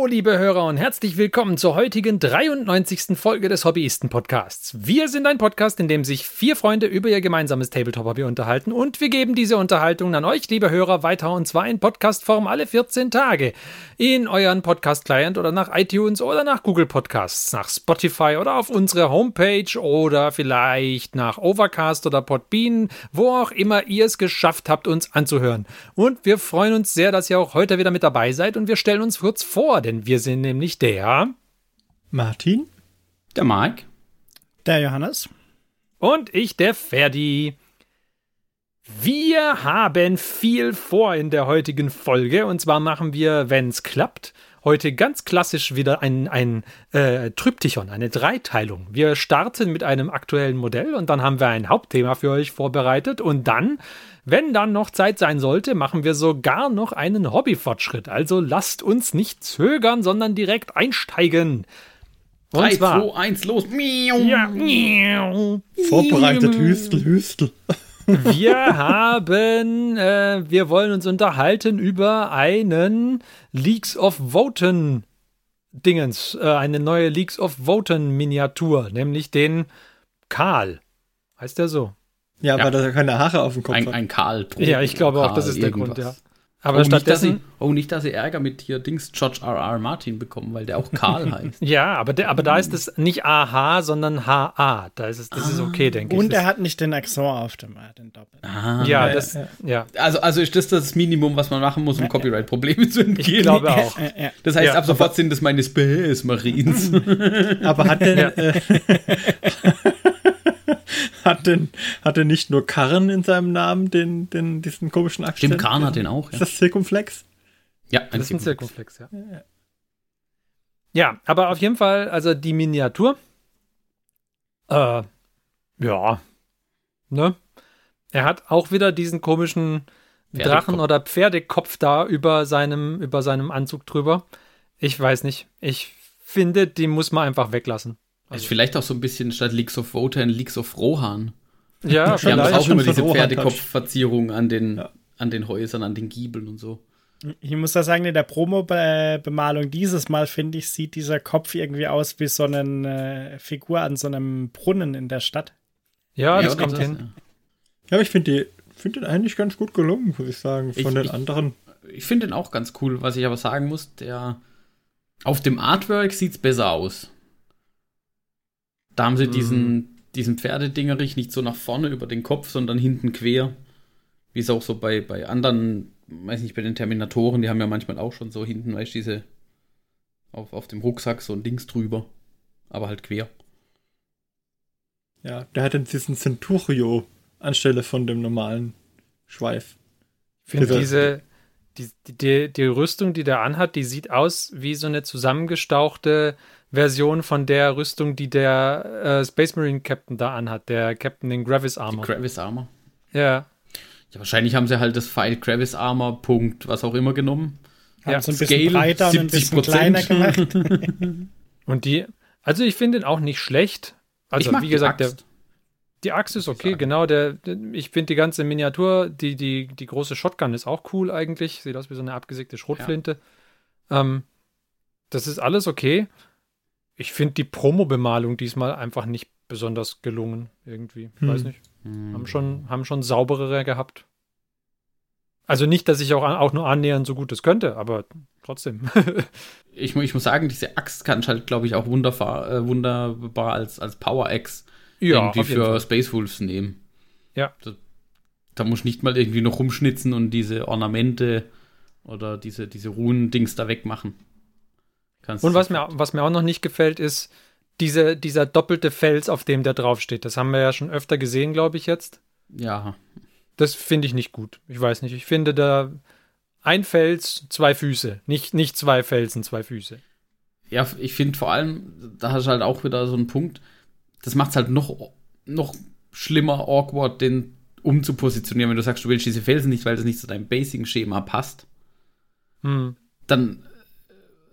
Hallo, liebe Hörer und herzlich willkommen zur heutigen 93. Folge des Hobbyisten-Podcasts. Wir sind ein Podcast, in dem sich vier Freunde über ihr gemeinsames Tabletop-Hobby unterhalten und wir geben diese Unterhaltung an euch, liebe Hörer, weiter und zwar in Podcastform alle 14 Tage. In euren Podcast-Client oder nach iTunes oder nach Google Podcasts, nach Spotify oder auf unsere Homepage oder vielleicht nach Overcast oder Podbean, wo auch immer ihr es geschafft habt, uns anzuhören. Und wir freuen uns sehr, dass ihr auch heute wieder mit dabei seid und wir stellen uns kurz vor, denn wir sind nämlich der Martin, der Mike, der Johannes. Und ich, der Ferdi. Wir haben viel vor in der heutigen Folge. Und zwar machen wir, wenn es klappt, heute ganz klassisch wieder ein, ein äh, Tryptychon, eine Dreiteilung. Wir starten mit einem aktuellen Modell und dann haben wir ein Hauptthema für euch vorbereitet. Und dann wenn dann noch Zeit sein sollte, machen wir sogar noch einen Hobbyfortschritt. Also lasst uns nicht zögern, sondern direkt einsteigen. Und 3, zwar, 2, 1, los. Ja. Vorbereitet, Hüstel, Hüstel. Wir haben, äh, wir wollen uns unterhalten über einen Leaks of Voten Dingens, äh, eine neue Leaks of Voten Miniatur, nämlich den Karl. Heißt der so? Ja, ja. weil er keine Haare auf dem Kopf ein, hat. Ein Karl. Ja, ich glaube Karl auch, das ist irgendwas. der Grund, ja. Aber oh, stattdessen. Nicht, sie, oh, nicht, dass sie Ärger mit hier Dings George R. R. Martin bekommen, weil der auch Karl heißt. ja, aber, der, aber da ist es nicht AH, sondern HA. Da ist es, das ah. ist okay, denke ich. Und er hat nicht den Accent auf dem, äh, den Doppel. Ah, ja, ja, das, ja. Also, also ist das das Minimum, was man machen muss, um Copyright-Probleme zu entgehen. Ich glaube auch. Das heißt, ab sofort sind das meine Space Marines. aber hat der. Hat denn, hat er nicht nur Karren in seinem Namen, den, den, diesen komischen Akzent? Stimmt, Karren hat den auch. Ja. Ist das Zirkumflex? Ja, ein das ist ein Zirkumflex, ja. ja. Ja, aber auf jeden Fall, also die Miniatur. Äh, ja. Ne? Er hat auch wieder diesen komischen Drachen- oder Pferdekopf da über seinem, über seinem Anzug drüber. Ich weiß nicht. Ich finde, die muss man einfach weglassen. Also vielleicht auch so ein bisschen statt Leaks of Voter in Leaks of Rohan. Ja, Die haben auch immer diese Pferdekopfverzierungen an den, ja. an den Häusern, an den Giebeln und so. Ich muss da sagen, in der Promo-Bemalung dieses Mal, finde ich, sieht dieser Kopf irgendwie aus wie so eine äh, Figur an so einem Brunnen in der Stadt. Ja, ja das kommt das, hin. Ja, ja aber ich finde find den eigentlich ganz gut gelungen, muss ich sagen, von ich, den ich, anderen. Ich finde den auch ganz cool, was ich aber sagen muss, der auf dem Artwork sieht es besser aus. Da haben sie mhm. diesen, diesen Pferdedingerich nicht so nach vorne über den Kopf, sondern hinten quer. Wie es auch so bei, bei anderen, weiß nicht, bei den Terminatoren, die haben ja manchmal auch schon so hinten, weißt du, diese auf, auf dem Rucksack so ein Dings drüber. Aber halt quer. Ja, der hat dann diesen Centurio anstelle von dem normalen Schweif. Ich finde diese, die, die, die Rüstung, die der anhat, die sieht aus wie so eine zusammengestauchte Version von der Rüstung, die der äh, Space Marine Captain da anhat, der Captain in Gravis Armor. Die Gravis Armor? Ja. Ja, wahrscheinlich haben sie halt das File Gravis Armor, Punkt, was auch immer genommen. Haben ja, so ein bisschen breiter und ein bisschen kleiner gemacht. und die, also ich finde ihn auch nicht schlecht. Also, wie gesagt, die Axt. Der, die Axt ist okay, genau. Der, der ich finde die ganze Miniatur, die, die, die große Shotgun ist auch cool eigentlich. Sieht aus wie so eine abgesägte Schrotflinte. Ja. Ähm, das ist alles okay ich finde die Promo-Bemalung diesmal einfach nicht besonders gelungen, irgendwie. Hm. Weiß nicht. Hm. Haben, schon, haben schon sauberere gehabt. Also nicht, dass ich auch, auch nur annähernd so gut das könnte, aber trotzdem. ich, ich, muss sagen, diese Axt kann ich halt, glaube ich, auch wunderbar, äh, wunderbar als, als Power-Axe ja, irgendwie für Fall. Space Wolves nehmen. Ja. Da, da muss ich nicht mal irgendwie noch rumschnitzen und diese Ornamente oder diese, diese Runen-Dings da wegmachen. Kannst und was mir, was mir auch noch nicht gefällt, ist diese, dieser doppelte Fels, auf dem der draufsteht. Das haben wir ja schon öfter gesehen, glaube ich, jetzt. Ja. Das finde ich nicht gut. Ich weiß nicht. Ich finde da ein Fels, zwei Füße. Nicht, nicht zwei Felsen, zwei Füße. Ja, ich finde vor allem, da hast du halt auch wieder so einen Punkt, das macht es halt noch, noch schlimmer, awkward, den umzupositionieren, wenn du sagst, du willst diese Felsen nicht, weil das nicht zu deinem Basic-Schema passt. Hm. Dann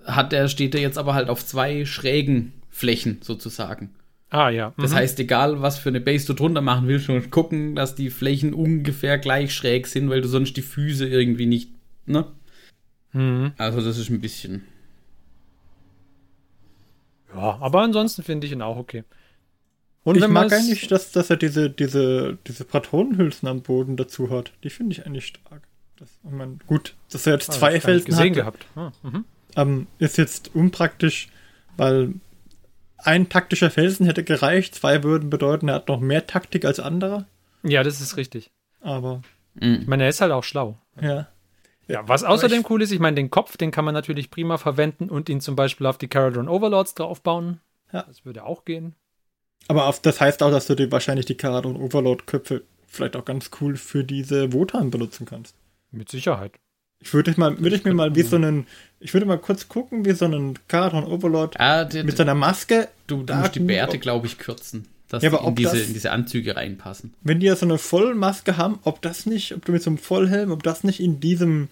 hat er, steht er jetzt aber halt auf zwei schrägen Flächen sozusagen. Ah, ja. Mhm. Das heißt, egal was für eine Base du drunter machen willst, du gucken, dass die Flächen ungefähr gleich schräg sind, weil du sonst die Füße irgendwie nicht, ne? Mhm. Also, das ist ein bisschen. Ja, aber ansonsten finde ich ihn auch okay. Und ich mag eigentlich, dass, dass er diese, diese, diese Patronenhülsen am Boden dazu hat. Die finde ich eigentlich stark. Das, ich mein, gut, dass er jetzt Ah, zwei ich Felsen gesehen hat, gehabt. Ah, mhm. ähm, ist jetzt unpraktisch, weil ein taktischer Felsen hätte gereicht, zwei würden bedeuten, er hat noch mehr Taktik als andere. Ja, das ist richtig. Aber Ich Mhm. meine, er ist halt auch schlau. ja. Ja, was außerdem cool ist, ich meine, den Kopf, den kann man natürlich prima verwenden und ihn zum Beispiel auf die Caradron Overlords draufbauen. Ja. Das würde auch gehen. Aber auf, das heißt auch, dass du die, wahrscheinlich die Karadon Overlord-Köpfe vielleicht auch ganz cool für diese Wotan benutzen kannst. Mit Sicherheit. Ich würde mal, würde ich mir mal wie so einen, ich würde mal kurz gucken, wie so einen Karadon Overlord Ah, der, mit seiner Maske, du, du musst die Bärte, glaube ich, kürzen. Dass Ja, in ob diese, das- in diese Anzüge reinpassen. wenn die ja so eine Vollmaske haben, ob das nicht, ob du mit so einem Vollhelm, ob das nicht in diesem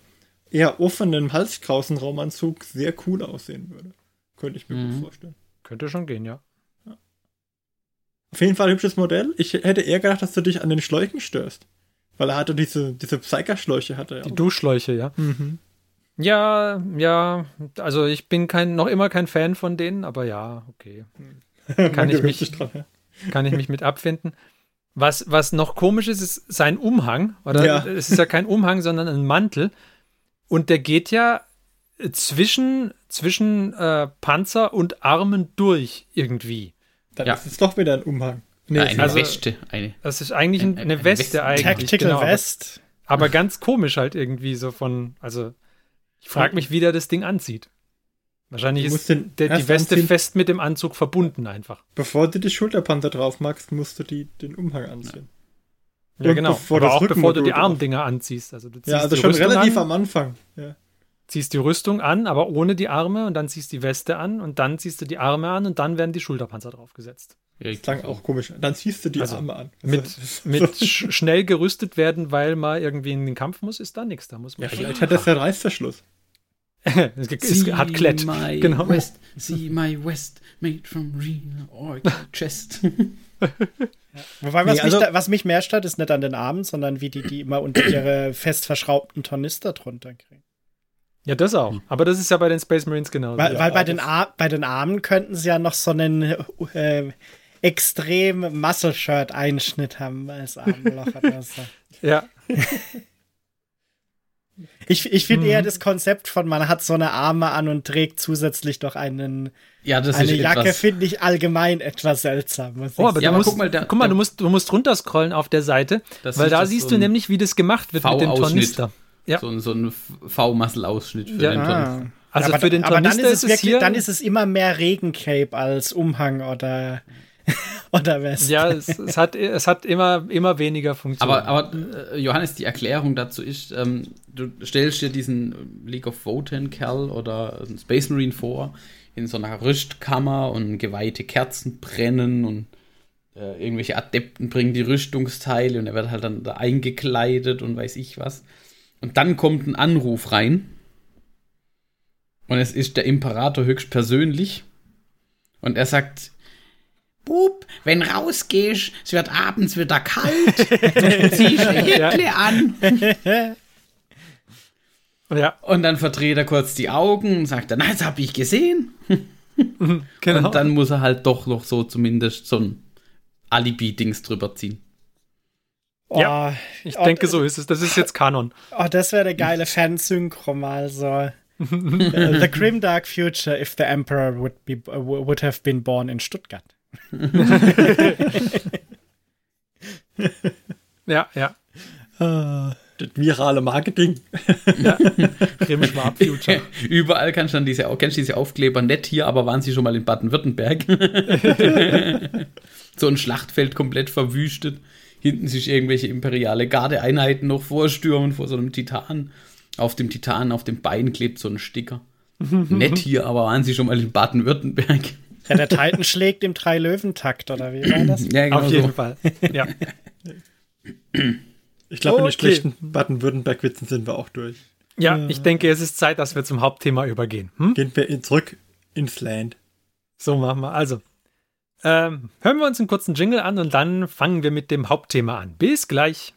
eher offenen Halskrausenraumanzug sehr cool aussehen würde. Könnte ich mir Mhm. gut vorstellen. Könnte schon gehen, ja. Auf jeden Fall ein hübsches Modell. Ich hätte eher gedacht, dass du dich an den Schläuchen störst. Weil er hatte diese, diese Psyker-Schläuche hatte. Die. Duschschläuche, ja. Mhm. Ja, ja. Also ich bin kein, noch immer kein Fan von denen, aber ja, okay. Man ich mich- dran, ja. Kann ich mich mit abfinden. Was, was noch komisch ist, ist sein Umhang. Oder Ja. es ist ja kein Umhang, sondern ein Mantel. Und der geht ja zwischen, zwischen äh, Panzer und Armen durch irgendwie. Dann Ja. ist es doch wieder ein Umhang. Nee, eine also- Weste. Eine. Das ist eigentlich ein, Ein- eine eine Weste Weste. eigentlich. Tactical genau, aber- Vest. Aber ganz komisch halt irgendwie so von, also ich frage mich, wie der das Ding anzieht. Wahrscheinlich ist den der, die Weste anziehen. fest mit dem Anzug verbunden einfach. bevor du die Schulterpanzer drauf magst, musst du die, den Umhang anziehen. Ja, Und genau. bevor Aber auch bevor du die. Armdinger anziehst. Also du ziehst Ja, also die schon Rüstung relativ an, am Anfang. Ja. Ziehst die Rüstung an, aber ohne die Arme und dann ziehst die Weste an und dann ziehst du die Arme an und dann werden die Schulterpanzer draufgesetzt. Das klang auch komisch. Dann ziehst du die Also, Arme an. Mit, Also, mit sch schnell gerüstet werden, weil man irgendwie in den Kampf muss, ist da nichts. Da muss man ja, vielleicht hat das ja Reißverschluss. es, es hat Klett. my Genau. West, see my West, made from real orc chest. Wobei, was, Nee, also- mich da, was mich mehr stört, ist nicht an den Armen, sondern wie die die immer unter ihre fest verschraubten Tornister drunter kriegen. Ja, das auch. Aber das ist ja bei den Space Marines genauso. Weil, Ja, weil bei, den Ar bei den Armen könnten sie ja noch so einen äh, extrem Muscle-Shirt-Einschnitt haben als Armloch oder so. Ja, Ich, ich finde Mhm. eher das Konzept von, man hat so eine Arme an und trägt zusätzlich noch einen, Ja, das eine ist Jacke, finde ich allgemein etwas seltsam. Muss Oh, aber Ja, aber musst, guck mal, da- guck mal, da- du musst, du musst runterscrollen auf der Seite, weil da siehst so du nämlich, wie das gemacht wird mit dem. Tornister. Ja. So, ein- so ein V-Muscle-Ausschnitt für Ja. den Tornister. Ah. Also aber, für den aber dann Tornister ist es ist es wirklich, hier- dann ist es immer mehr Regencape als Umhang oder oder West. Ja, es, es, hat, es hat immer, immer weniger Funktion. Aber, aber äh, Johannes, die Erklärung dazu ist, ähm, du stellst dir diesen League of Wotan Kerl oder einen Space Marine vor, in so einer Rüstkammer und geweihte Kerzen brennen und äh, irgendwelche Adepten bringen die Rüstungsteile und er wird halt dann da eingekleidet und weiß ich was. Und dann kommt ein Anruf rein und es ist der Imperator höchstpersönlich und er sagt, Bub, wenn rausgehst, es wird abends wieder kalt, zieh Häkle an. ja, Und dann verdreht er kurz die Augen und sagt dann, "Na, das habe ich gesehen. genau. Und dann muss er halt doch noch so zumindest so ein Alibi-Dings drüber ziehen. Oh, Ja, ich oh, denke, so ist es. Das ist jetzt Kanon. Oh, das wäre eine geile Fansynchro mal so. the, the grim dark future if the emperor would be uh, would have been born in Stuttgart. Ja, ja. Das virale Marketing. Grimm Schwab Future. Überall kannst du dann diese, kennst du diese Aufkleber, nett hier, aber waren sie schon mal in Baden-Württemberg? so ein Schlachtfeld komplett verwüstet. Hinten sich irgendwelche imperiale Gardeeinheiten noch vorstürmen vor so einem Titan. Auf dem Titan, auf dem Bein klebt so ein Sticker. nett hier, aber waren sie schon mal in Baden-Württemberg? Ja, der Titan schlägt im Drei-Löwen-Takt, oder wie war das? Ja, genau Auf jeden so. Fall. Ja. Ich glaube, mit Okay. den schlechten Baden-Württemberg-Witzen sind wir auch durch. ja, ich denke, es ist Zeit, dass wir zum Hauptthema übergehen. Hm? Gehen wir in, zurück ins Land. So machen wir. Also, ähm, hören wir uns einen kurzen Jingle an und dann fangen wir mit dem Hauptthema an. Bis gleich.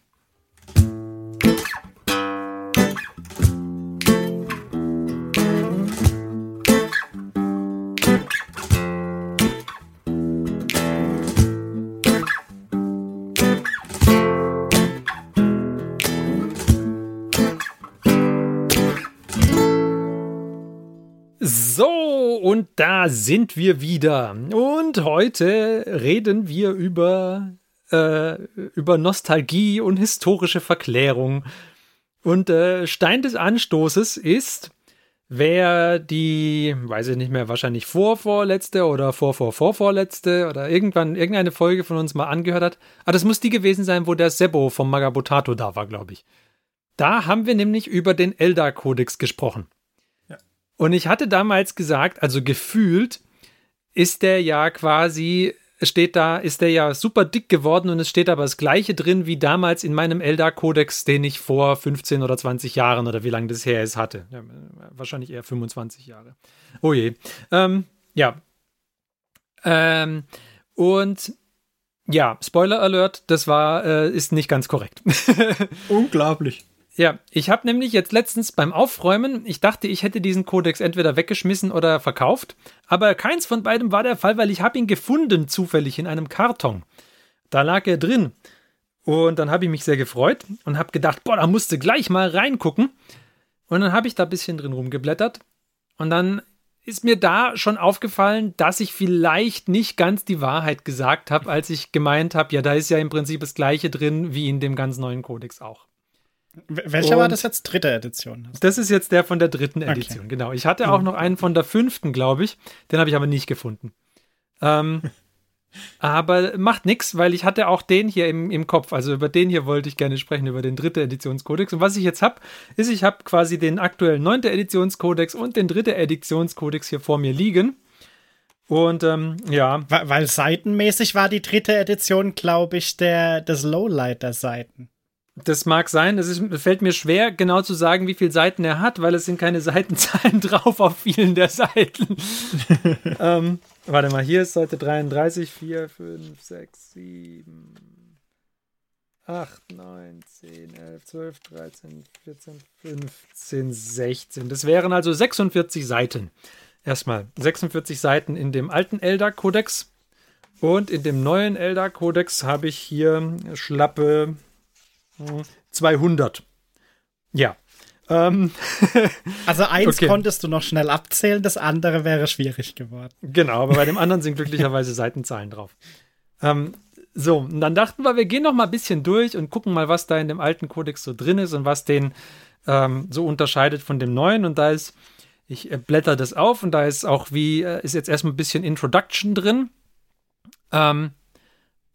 Da sind wir wieder. Und heute reden wir über, äh, über Nostalgie und historische Verklärung. Und äh, Stein des Anstoßes ist, wer die, weiß ich nicht mehr, wahrscheinlich vorvorletzte oder vorvorvorvorletzte oder irgendwann irgendeine Folge von uns mal angehört hat. Ah, das muss die gewesen sein, wo der Sebo vom Magabotato da war, glaube ich. Da haben wir nämlich über den Eldar-Kodex gesprochen. Und ich hatte damals gesagt, also gefühlt ist der ja quasi, steht da, ist der ja super dick geworden und es steht aber das gleiche drin wie damals in meinem Eldar-Kodex, den ich vor 15 oder 20 Jahren oder wie lange das her ist hatte. Ja, wahrscheinlich eher 25 Jahre. Oh je. Ähm, ja. Ähm, und ja, Spoiler Alert, das war, äh, ist nicht ganz korrekt. Unglaublich. Ja, ich habe nämlich jetzt letztens beim Aufräumen, ich dachte, ich hätte diesen Kodex entweder weggeschmissen oder verkauft, aber keins von beidem war der Fall, weil ich habe ihn gefunden zufällig in einem Karton. Da lag er drin. Und dann habe ich mich sehr gefreut und habe gedacht, boah, da musste gleich mal reingucken. Und dann habe ich da ein bisschen drin rumgeblättert. Und dann ist mir da schon aufgefallen, dass ich vielleicht nicht ganz die Wahrheit gesagt habe, als ich gemeint habe, ja, da ist ja im Prinzip das gleiche drin wie in dem ganz neuen Kodex auch. Welcher und war das jetzt? Dritte Edition? Das ist jetzt der von der dritten Edition, okay. genau. Ich hatte auch noch einen von der fünften, glaube ich. Den habe ich aber nicht gefunden. Ähm, aber macht nichts, weil ich hatte auch den hier im, im Kopf. Also über den hier wollte ich gerne sprechen, über den dritte Editionskodex. Und was ich jetzt habe, ist, ich habe quasi den aktuellen neunte Editionskodex und den dritte Editionskodex hier vor mir liegen. Und ähm, ja. Weil, weil seitenmäßig war die dritte Edition, glaube ich, der, des Lowlighter-Seiten. Das mag sein. Es fällt mir schwer, genau zu sagen, wie viele Seiten er hat, weil es sind keine Seitenzahlen drauf auf vielen der Seiten. ähm, warte mal, hier ist Seite 33, 4, 5, 6, 7, 8, 9, 10, 11, 12, 13, 14, 15, 16. Das wären also 46 Seiten. Erstmal 46 Seiten in dem alten Eldar-Kodex. Und in dem neuen Eldar-Kodex habe ich hier schlappe 200. Ja. Ähm. also eins okay. konntest du noch schnell abzählen, das andere wäre schwierig geworden. Genau, aber bei dem anderen sind glücklicherweise Seitenzahlen drauf. Ähm, so, und dann dachten wir, wir gehen noch mal ein bisschen durch und gucken mal, was da in dem alten Kodex so drin ist und was den ähm, so unterscheidet von dem neuen. Und da ist, ich äh, blätter das auf und da ist auch wie, äh, ist jetzt erstmal ein bisschen Introduction drin. Ähm,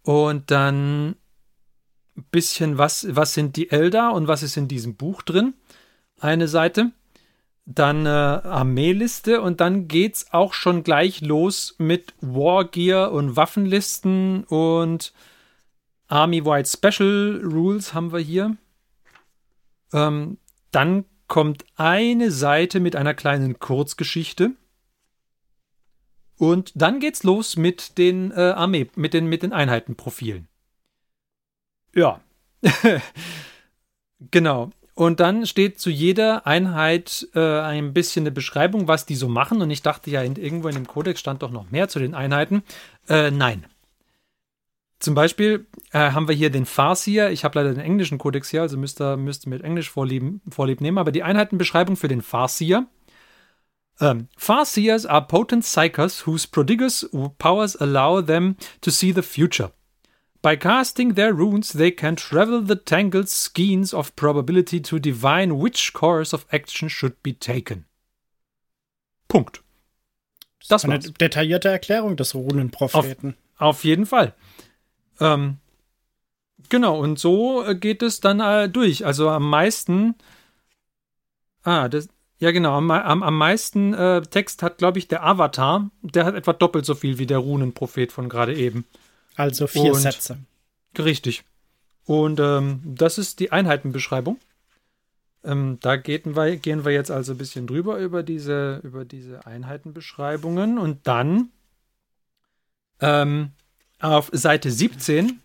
und dann bisschen, was, was sind die Eldar und was ist in diesem Buch drin. Eine Seite. Dann äh, Armeeliste und dann geht's auch schon gleich los mit Wargear und Waffenlisten und Army-Wide Special Rules haben wir hier. Ähm, dann kommt eine Seite mit einer kleinen Kurzgeschichte. Und dann geht's los mit den äh, Armee, mit den, mit den Einheitenprofilen. Ja. genau. Und dann steht zu jeder Einheit äh, ein bisschen eine Beschreibung, was die so machen. Und ich dachte ja, in, irgendwo in dem Kodex stand doch noch mehr zu den Einheiten. Äh, nein. Zum Beispiel äh, haben wir hier den Farsier. Ich habe leider den englischen Kodex hier, also müsst ihr, müsst ihr mit Englisch vorlieb, vorlieb nehmen. Aber die Einheitenbeschreibung für den Farsier. Um, Farseers are potent psychers whose prodigious powers allow them to see the future. By casting their runes, they can travel the tangled skeins of probability to divine which course of action should be taken. Punkt. Das war eine war's. detaillierte Erklärung des Runenpropheten. Auf, auf jeden Fall. Ähm, genau, und so äh, geht es dann äh, durch. Also am meisten. Ah, das, ja, genau. Am, am, am meisten äh, Text hat, glaube ich, der Avatar. Der hat etwa doppelt so viel wie der Runenprophet von gerade eben. Also vier und, Sätze. Richtig. Und ähm, das ist die Einheitenbeschreibung. Ähm, da wir, gehen wir jetzt also ein bisschen drüber über diese, über diese Einheitenbeschreibungen. Und dann ähm, auf Seite 17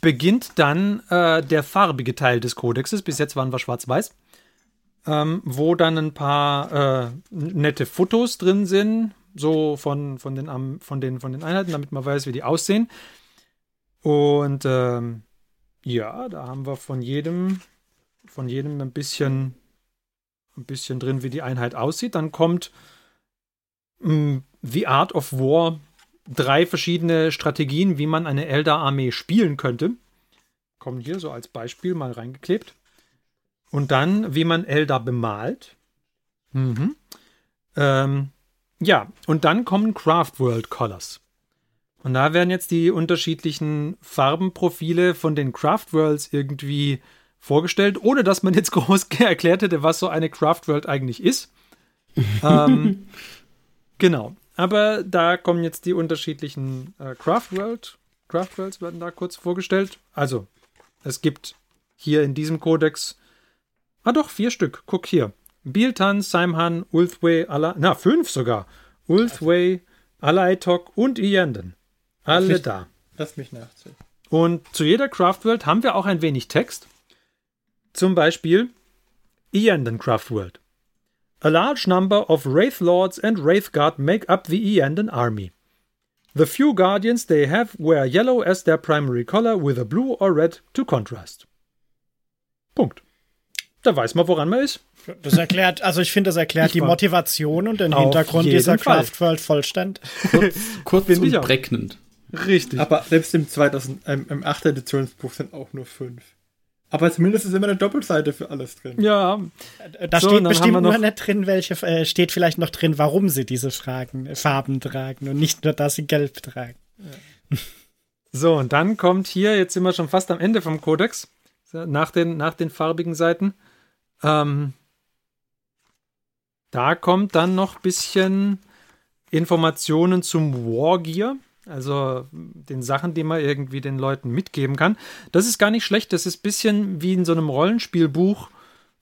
beginnt dann äh, der farbige Teil des Kodexes. Bis jetzt waren wir schwarz-weiß. Ähm, wo dann ein paar äh, nette Fotos drin sind, so von, von, den, von, den, von den Einheiten, damit man weiß, wie die aussehen. Und ähm, ja, da haben wir von jedem, von jedem ein bisschen ein bisschen drin, wie die Einheit aussieht. Dann kommt mh, mm, The Art of War, drei verschiedene Strategien, wie man eine Eldar-Armee spielen könnte. Kommen hier so als Beispiel mal reingeklebt. Und dann, wie man Eldar bemalt. Mhm. Ähm, ja, und dann kommen Craft World Colors. Und da werden jetzt die unterschiedlichen Farbenprofile von den Craft Worlds irgendwie vorgestellt, ohne dass man jetzt groß erklärt hätte, was so eine Craft World eigentlich ist. ähm, genau. Aber da kommen jetzt die unterschiedlichen äh, Craft World. Craft Worlds werden da kurz vorgestellt. Also, es gibt hier in diesem Kodex, ah doch, vier Stück. Guck hier. Bieltan, Saimhan, Ulthway, Ala, na, fünf sogar. Ulthway, Alaitok und Ienden. Alle mich, da. Lass mich nachzählen. Und zu jeder Craft World haben wir auch ein wenig Text. Zum Beispiel Ienden Craft World. A large number of Wraith Lords and Wraith Guard make up the Ienden army. The few guardians they have wear yellow as their primary color with a blue or red to contrast. Punkt. Da weiß man, woran man ist. Das erklärt, also ich finde, das erklärt ich die Motivation und den Hintergrund dieser Craft World vollständig. Kurz, kurz und prägnant. Richtig. Aber selbst im 2000, ähm, im 8. Editionsbuch sind auch nur fünf. Aber zumindest ist immer eine Doppelseite für alles drin. Ja. Da so, steht bestimmt nur nicht drin, welche, äh, steht vielleicht noch drin, warum sie diese Fragen, äh, Farben tragen und nicht nur, dass sie gelb tragen. Ja. So, und dann kommt hier, jetzt sind wir schon fast am Ende vom Kodex, nach den, nach den farbigen Seiten. Ähm, da kommt dann noch ein bisschen Informationen zum Wargear. Also den Sachen, die man irgendwie den Leuten mitgeben kann. Das ist gar nicht schlecht. Das ist ein bisschen wie in so einem Rollenspielbuch.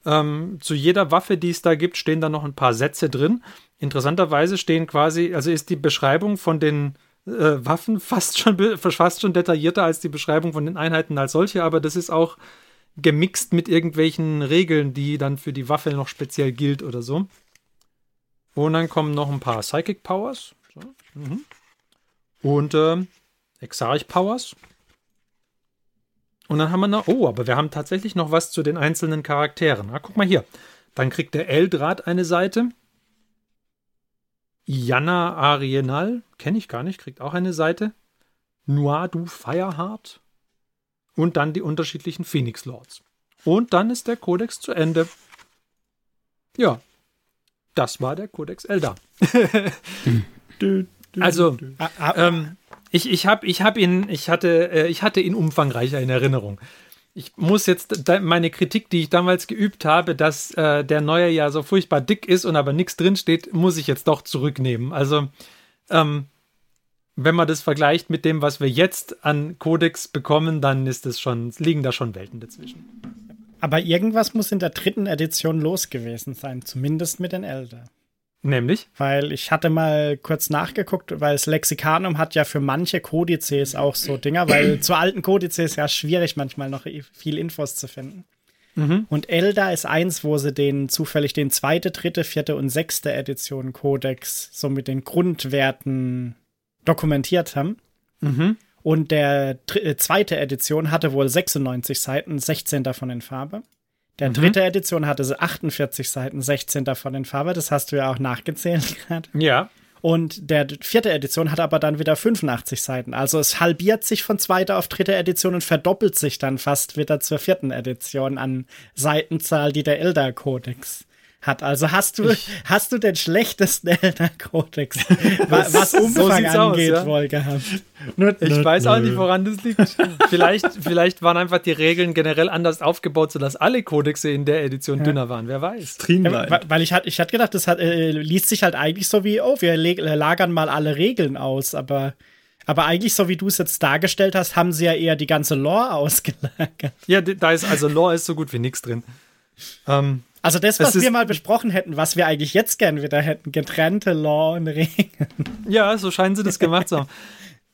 Ähm, zu jeder Waffe, die es da gibt, stehen da noch ein paar Sätze drin. Interessanterweise stehen quasi, also ist die Beschreibung von den äh, Waffen fast schon, fast schon detaillierter als die Beschreibung von den Einheiten als solche, aber das ist auch gemixt mit irgendwelchen Regeln, die dann für die Waffe noch speziell gilt oder so. Und dann kommen noch ein paar Psychic Powers. So. Mhm. Und äh, Exarch Powers. Und dann haben wir noch, oh, aber wir haben tatsächlich noch was zu den einzelnen Charakteren. Ah, guck mal hier. Dann kriegt der Eldrad eine Seite. Iana Arienal, kenne ich gar nicht, kriegt auch eine Seite. Nuadu Fireheart. Und dann die unterschiedlichen Phoenix Lords. Und dann ist der Kodex zu Ende. Ja, das war der Kodex Eldar. Also, ah, ah. ähm, ich, ich, hab, ich, hab ihn, ich, hatte, äh, ich hatte ihn umfangreicher in Erinnerung. Ich muss jetzt meine Kritik, die ich damals geübt habe, dass äh, der neue ja so furchtbar dick ist und aber nichts drinsteht, muss ich jetzt doch zurücknehmen. Also, ähm, wenn man das vergleicht mit dem, was wir jetzt an Codex bekommen, dann ist es schon, liegen da schon Welten dazwischen. Aber irgendwas muss in der dritten Edition los gewesen sein, zumindest mit den Elder. Nämlich? Weil ich hatte mal kurz nachgeguckt, weil das Lexikanum hat ja für manche Kodizes auch so Dinger, weil zu alten Kodizes ja schwierig manchmal noch viel Infos zu finden. Mhm. Und Elda ist eins, wo sie den zufällig den zweite, dritte, vierte und sechste Edition Kodex so mit den Grundwerten dokumentiert haben. Mhm. Und der äh, zweite Edition hatte wohl 96 Seiten, 16 davon in Farbe. Der mhm. dritte Edition hatte 48 Seiten, 16 davon in Farbe. Das hast du ja auch nachgezählt gerade. Ja. Und der vierte Edition hat aber dann wieder 85 Seiten. Also es halbiert sich von zweiter auf dritte Edition und verdoppelt sich dann fast wieder zur vierten Edition an Seitenzahl, die der Elder Codex hat. Also hast du, ich, hast du den schlechtesten Eltern-Kodex, was Umfang so angeht, aus, ja? wohl gehabt. Ich weiß auch nicht, woran das liegt. vielleicht, vielleicht waren einfach die Regeln generell anders aufgebaut, sodass alle Kodexe in der Edition ja. dünner waren. Wer weiß. Streamline. Ja, weil ich hatte ich hatte gedacht, das hat, äh, liest sich halt eigentlich so wie, oh, wir lagern mal alle Regeln aus, aber aber eigentlich, so wie du es jetzt dargestellt hast, haben sie ja eher die ganze Lore ausgelagert. Ja, da ist also Lore ist so gut wie nichts drin. Ähm, also das, was wir mal besprochen hätten, was wir eigentlich jetzt gern wieder hätten, getrennte Law und Regeln. Ja, so scheinen sie das gemacht zu haben.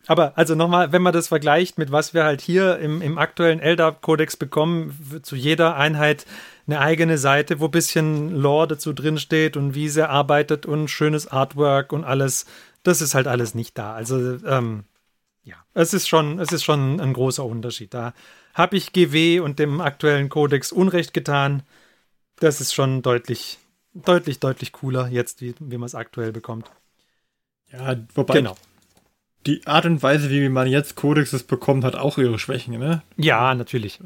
Aber also nochmal, wenn man das vergleicht mit was wir halt hier im, im aktuellen LDAP-Kodex bekommen, zu jeder Einheit eine eigene Seite, wo ein bisschen Lore dazu drin steht und wie sie arbeitet und schönes Artwork und alles. Das ist halt alles nicht da. Also ähm, ja, es ist schon, es ist schon ein großer Unterschied. Da habe ich GW und dem aktuellen Kodex Unrecht getan das ist schon deutlich, deutlich, deutlich cooler jetzt, wie, wie man es aktuell bekommt. Ja, wobei Genau. die Art und Weise, wie man jetzt Codexes bekommt, hat auch ihre Schwächen, ne? Ja, natürlich.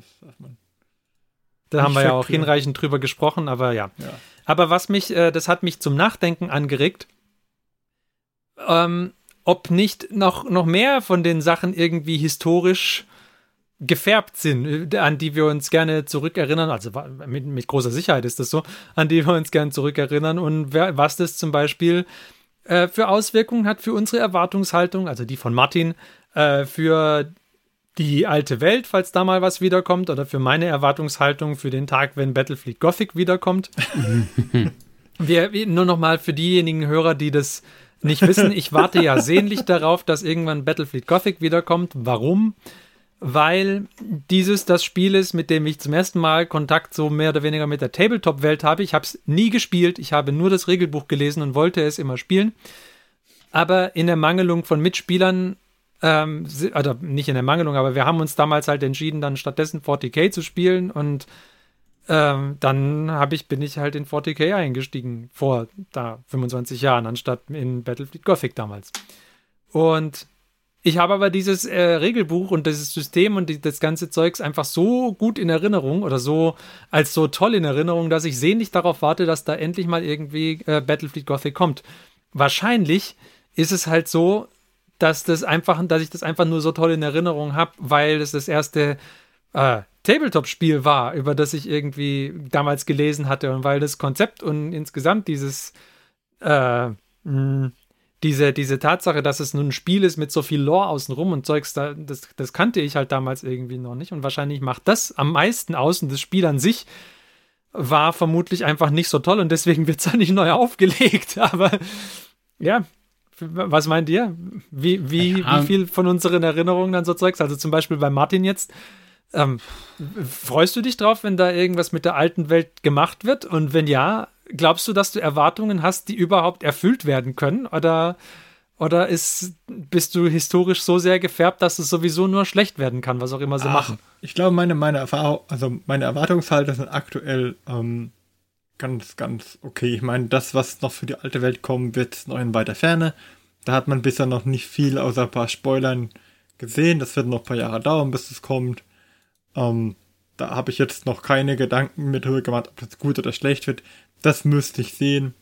Da haben wir ja auch hinreichend drüber gesprochen, aber ja. Ja. Aber was mich, äh, das hat mich zum Nachdenken angeregt, ähm, ob nicht noch, noch mehr von den Sachen irgendwie historisch gefärbt sind, äh, an die wir uns gerne zurückerinnern, also mit, mit großer Sicherheit ist das so, an die wir uns gerne zurückerinnern und wer, was das zum Beispiel äh, für Auswirkungen hat für unsere Erwartungshaltung, also die von Martin, äh, für die alte Welt, falls da mal was wiederkommt, oder für meine Erwartungshaltung für den Tag, wenn Battlefield Gothic wiederkommt. wir, nur noch mal für diejenigen Hörer, die das nicht wissen, ich warte ja sehnlich darauf, dass irgendwann Battlefield Gothic wiederkommt. Warum? Weil dieses das Spiel ist, mit dem ich zum ersten Mal Kontakt so mehr oder weniger mit der Tabletop-Welt habe. Ich habe es nie gespielt, ich habe nur das Regelbuch gelesen und wollte es immer spielen. Aber in der Mangelung von Mitspielern ähm, oder nicht in der Mangelung, aber wir haben uns damals halt entschieden, dann stattdessen 40k zu spielen und ähm, dann habe ich, bin ich halt in 40k eingestiegen, vor da 25 Jahren, anstatt in Battlefield Gothic damals. Und ich habe aber dieses äh, Regelbuch und dieses System und die, das ganze Zeugs einfach so gut in Erinnerung oder so als so toll in Erinnerung, dass ich sehnlich darauf warte, dass da endlich mal irgendwie äh, Battlefield Gothic kommt. Wahrscheinlich ist es halt so, dass das einfach, dass ich das einfach nur so toll in Erinnerung habe, weil es das erste äh, Tabletop-Spiel war, über das ich irgendwie damals gelesen hatte und weil das Konzept und insgesamt dieses äh, mh, diese, diese Tatsache, dass es nun ein Spiel ist mit so viel Lore außenrum und Zeugs, da, das, das kannte ich halt damals irgendwie noch nicht. Und wahrscheinlich macht das am meisten aus und das Spiel an sich war vermutlich einfach nicht so toll und deswegen wird es dann nicht neu aufgelegt. Aber ja, was meint ihr? Wie, wie, Ja. wie viel von unseren Erinnerungen dann so Zeugs? Also zum Beispiel bei Martin jetzt. Ähm, freust du dich drauf, wenn da irgendwas mit der alten Welt gemacht wird? Und wenn ja, glaubst du, dass du Erwartungen hast, die überhaupt erfüllt werden können? Oder, oder ist, bist du historisch so sehr gefärbt, dass es sowieso nur schlecht werden kann, was auch immer sie Ach, machen? Ich glaube, meine, meine Erfahrung, also meine Erwartungshalter sind aktuell ähm, ganz, ganz okay. Ich meine, das, was noch für die alte Welt kommen wird, noch in weiter Ferne. Da hat man bisher noch nicht viel außer ein paar Spoilern gesehen. Das wird noch ein paar Jahre dauern, bis es kommt. Ähm, da habe ich jetzt noch keine Gedanken drüber gemacht, ob das gut oder schlecht wird. Das müsste ich sehen.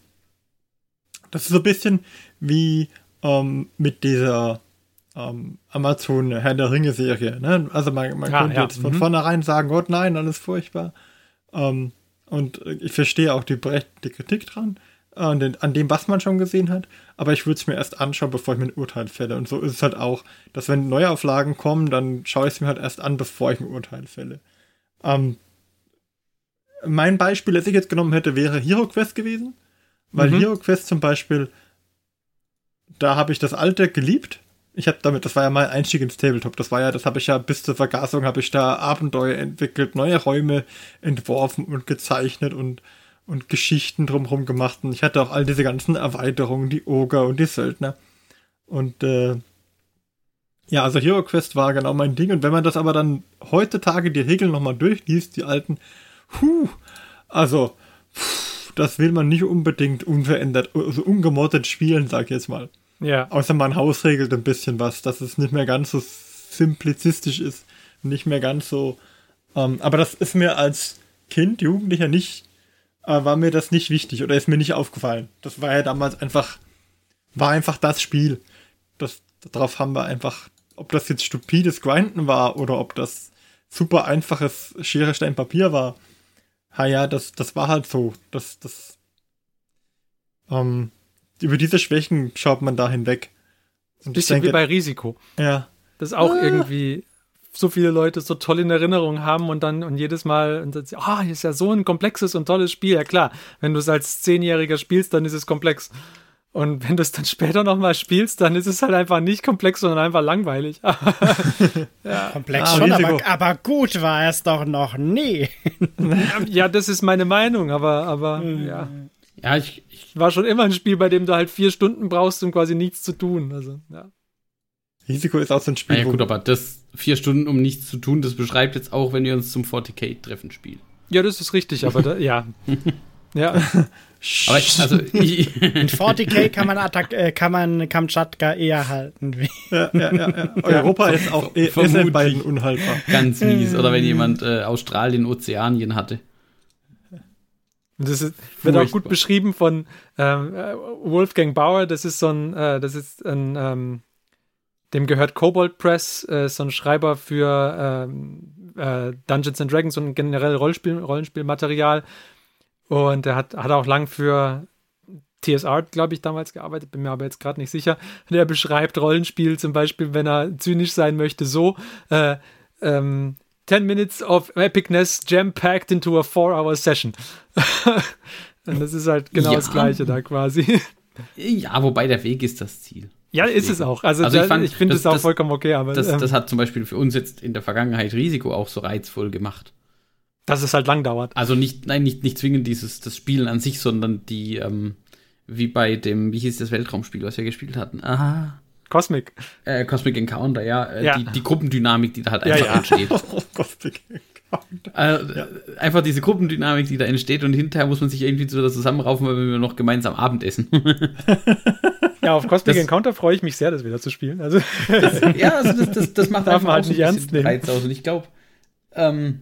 Das ist so ein bisschen wie ähm, mit dieser ähm, Amazon Herr der Ringe Serie. Ne? Also man, man Ah, könnte ja, jetzt von mhm. vornherein sagen, Gott, nein, alles furchtbar. Ähm, und ich verstehe auch die berechtigte Kritik dran, äh, an, den, an dem, was man schon gesehen hat. Aber ich würde es mir erst anschauen, bevor ich mir ein Urteil fälle. Und so ist es halt auch, dass wenn Neuauflagen kommen, dann schaue ich es mir halt erst an, bevor ich ein Urteil fälle. Ähm, mein Beispiel, das ich jetzt genommen hätte, wäre Hero Quest gewesen. Weil Mhm. Hero Quest zum Beispiel, da habe ich das alte geliebt. Ich habe damit, das war ja mein Einstieg ins Tabletop. Das war ja, das habe ich ja bis zur Vergasung habe ich da Abenteuer entwickelt, neue Räume entworfen und gezeichnet und und Geschichten drumherum gemacht. Und ich hatte auch all diese ganzen Erweiterungen, die Oger und die Söldner. Und äh, ja, also Hero Quest war genau mein Ding. Und wenn man das aber dann heutzutage die Regeln nochmal durchliest, die alten, huh, also, pff, das will man nicht unbedingt unverändert, also ungemoddet spielen, sag ich jetzt mal. Ja. Außer man hausregelt ein bisschen was, dass es nicht mehr ganz so simplizistisch ist, nicht mehr ganz so. Ähm, aber das ist mir als Kind, Jugendlicher nicht, äh, war mir das nicht wichtig oder ist mir nicht aufgefallen. Das war ja damals einfach, war einfach das Spiel. Das, darauf haben wir einfach, ob das jetzt stupides Grinden war oder ob das super einfaches Schere, Stein, Papier war. Ha ja, das, das war halt so. Das, das, ähm, über diese Schwächen schaut man da hinweg. Und Bisschen wie denke, bei Risiko. ja, Das auch Ah. irgendwie so viele Leute so toll in Erinnerung haben und dann und jedes Mal und dann, ah, hier ist ja so ein komplexes und tolles Spiel. Ja klar, wenn du es als Zehnjähriger spielst, dann ist es komplex. Und wenn du es dann später nochmal spielst, dann ist es halt einfach nicht komplex, sondern einfach langweilig. Komplex Ah, schon, aber, aber gut war es doch noch nie. ja, das ist meine Meinung, aber, aber ja. Ja, ich, ich War schon immer ein Spiel, bei dem du halt vier Stunden brauchst, um quasi nichts zu tun. Also, ja. Risiko ist auch so ein Spiel, Ja, wo gut, aber das vier Stunden, um nichts zu tun, das beschreibt jetzt auch, wenn wir uns zum 40k-Treffen spielen. Ja, das ist richtig, aber da, ja. Ja. Aber ich, also ich, In 40k kann man, Attack, äh, kann man Kamtschatka eher halten. Wie Ja, ja, ja, ja. Europa ist auch eh- ist in Vermutlich. beiden unhaltbar. ganz mies. Oder wenn jemand äh, Australien, Ozeanien hatte. Und das ist, wird auch gut beschrieben von ähm, äh, Wolfgang Bauer. Das ist so ein, äh, das ist ein, ähm, dem gehört Cobalt Press, äh, so ein Schreiber für ähm, äh, Dungeons and Dragons und generell Rollenspiel, Rollenspielmaterial. Und er hat, hat auch lang für TSR, glaube ich, damals gearbeitet, bin mir aber jetzt gerade nicht sicher. Und er beschreibt Rollenspiel zum Beispiel, wenn er zynisch sein möchte, so: äh, ähm, 10 minutes of epicness jam-packed into a 4-hour session. Und das ist halt genau Ja. das Gleiche da quasi. Ja, wobei der Weg ist das Ziel. Ja, ist es auch. Also, Also ich ich finde es auch das- vollkommen okay, aber Das, ähm, das hat zum Beispiel für uns jetzt in der Vergangenheit Risiko auch so reizvoll gemacht. Dass es halt lang dauert. Also nicht, nein, nicht, nicht zwingend dieses, das Spielen an sich, sondern die, ähm, wie bei dem, wie hieß das Weltraumspiel, was wir gespielt hatten? Aha. Cosmic. Äh, Cosmic Encounter, ja. Äh, Ja. Die, die Gruppendynamik, die da halt Ja, einfach ja. entsteht. Oh Gott, Äh, Einfach diese Gruppendynamik, die da entsteht und hinterher muss man sich irgendwie so zusammenraufen, weil wir noch gemeinsam Abend essen. Ja, auf Cosmic Das- Encounter freue ich mich sehr, das wieder zu spielen. Also, ja, also das, das, das macht Darf einfach man halt nicht ernst nehmen. Reiz aus. Und ich glaube, ähm,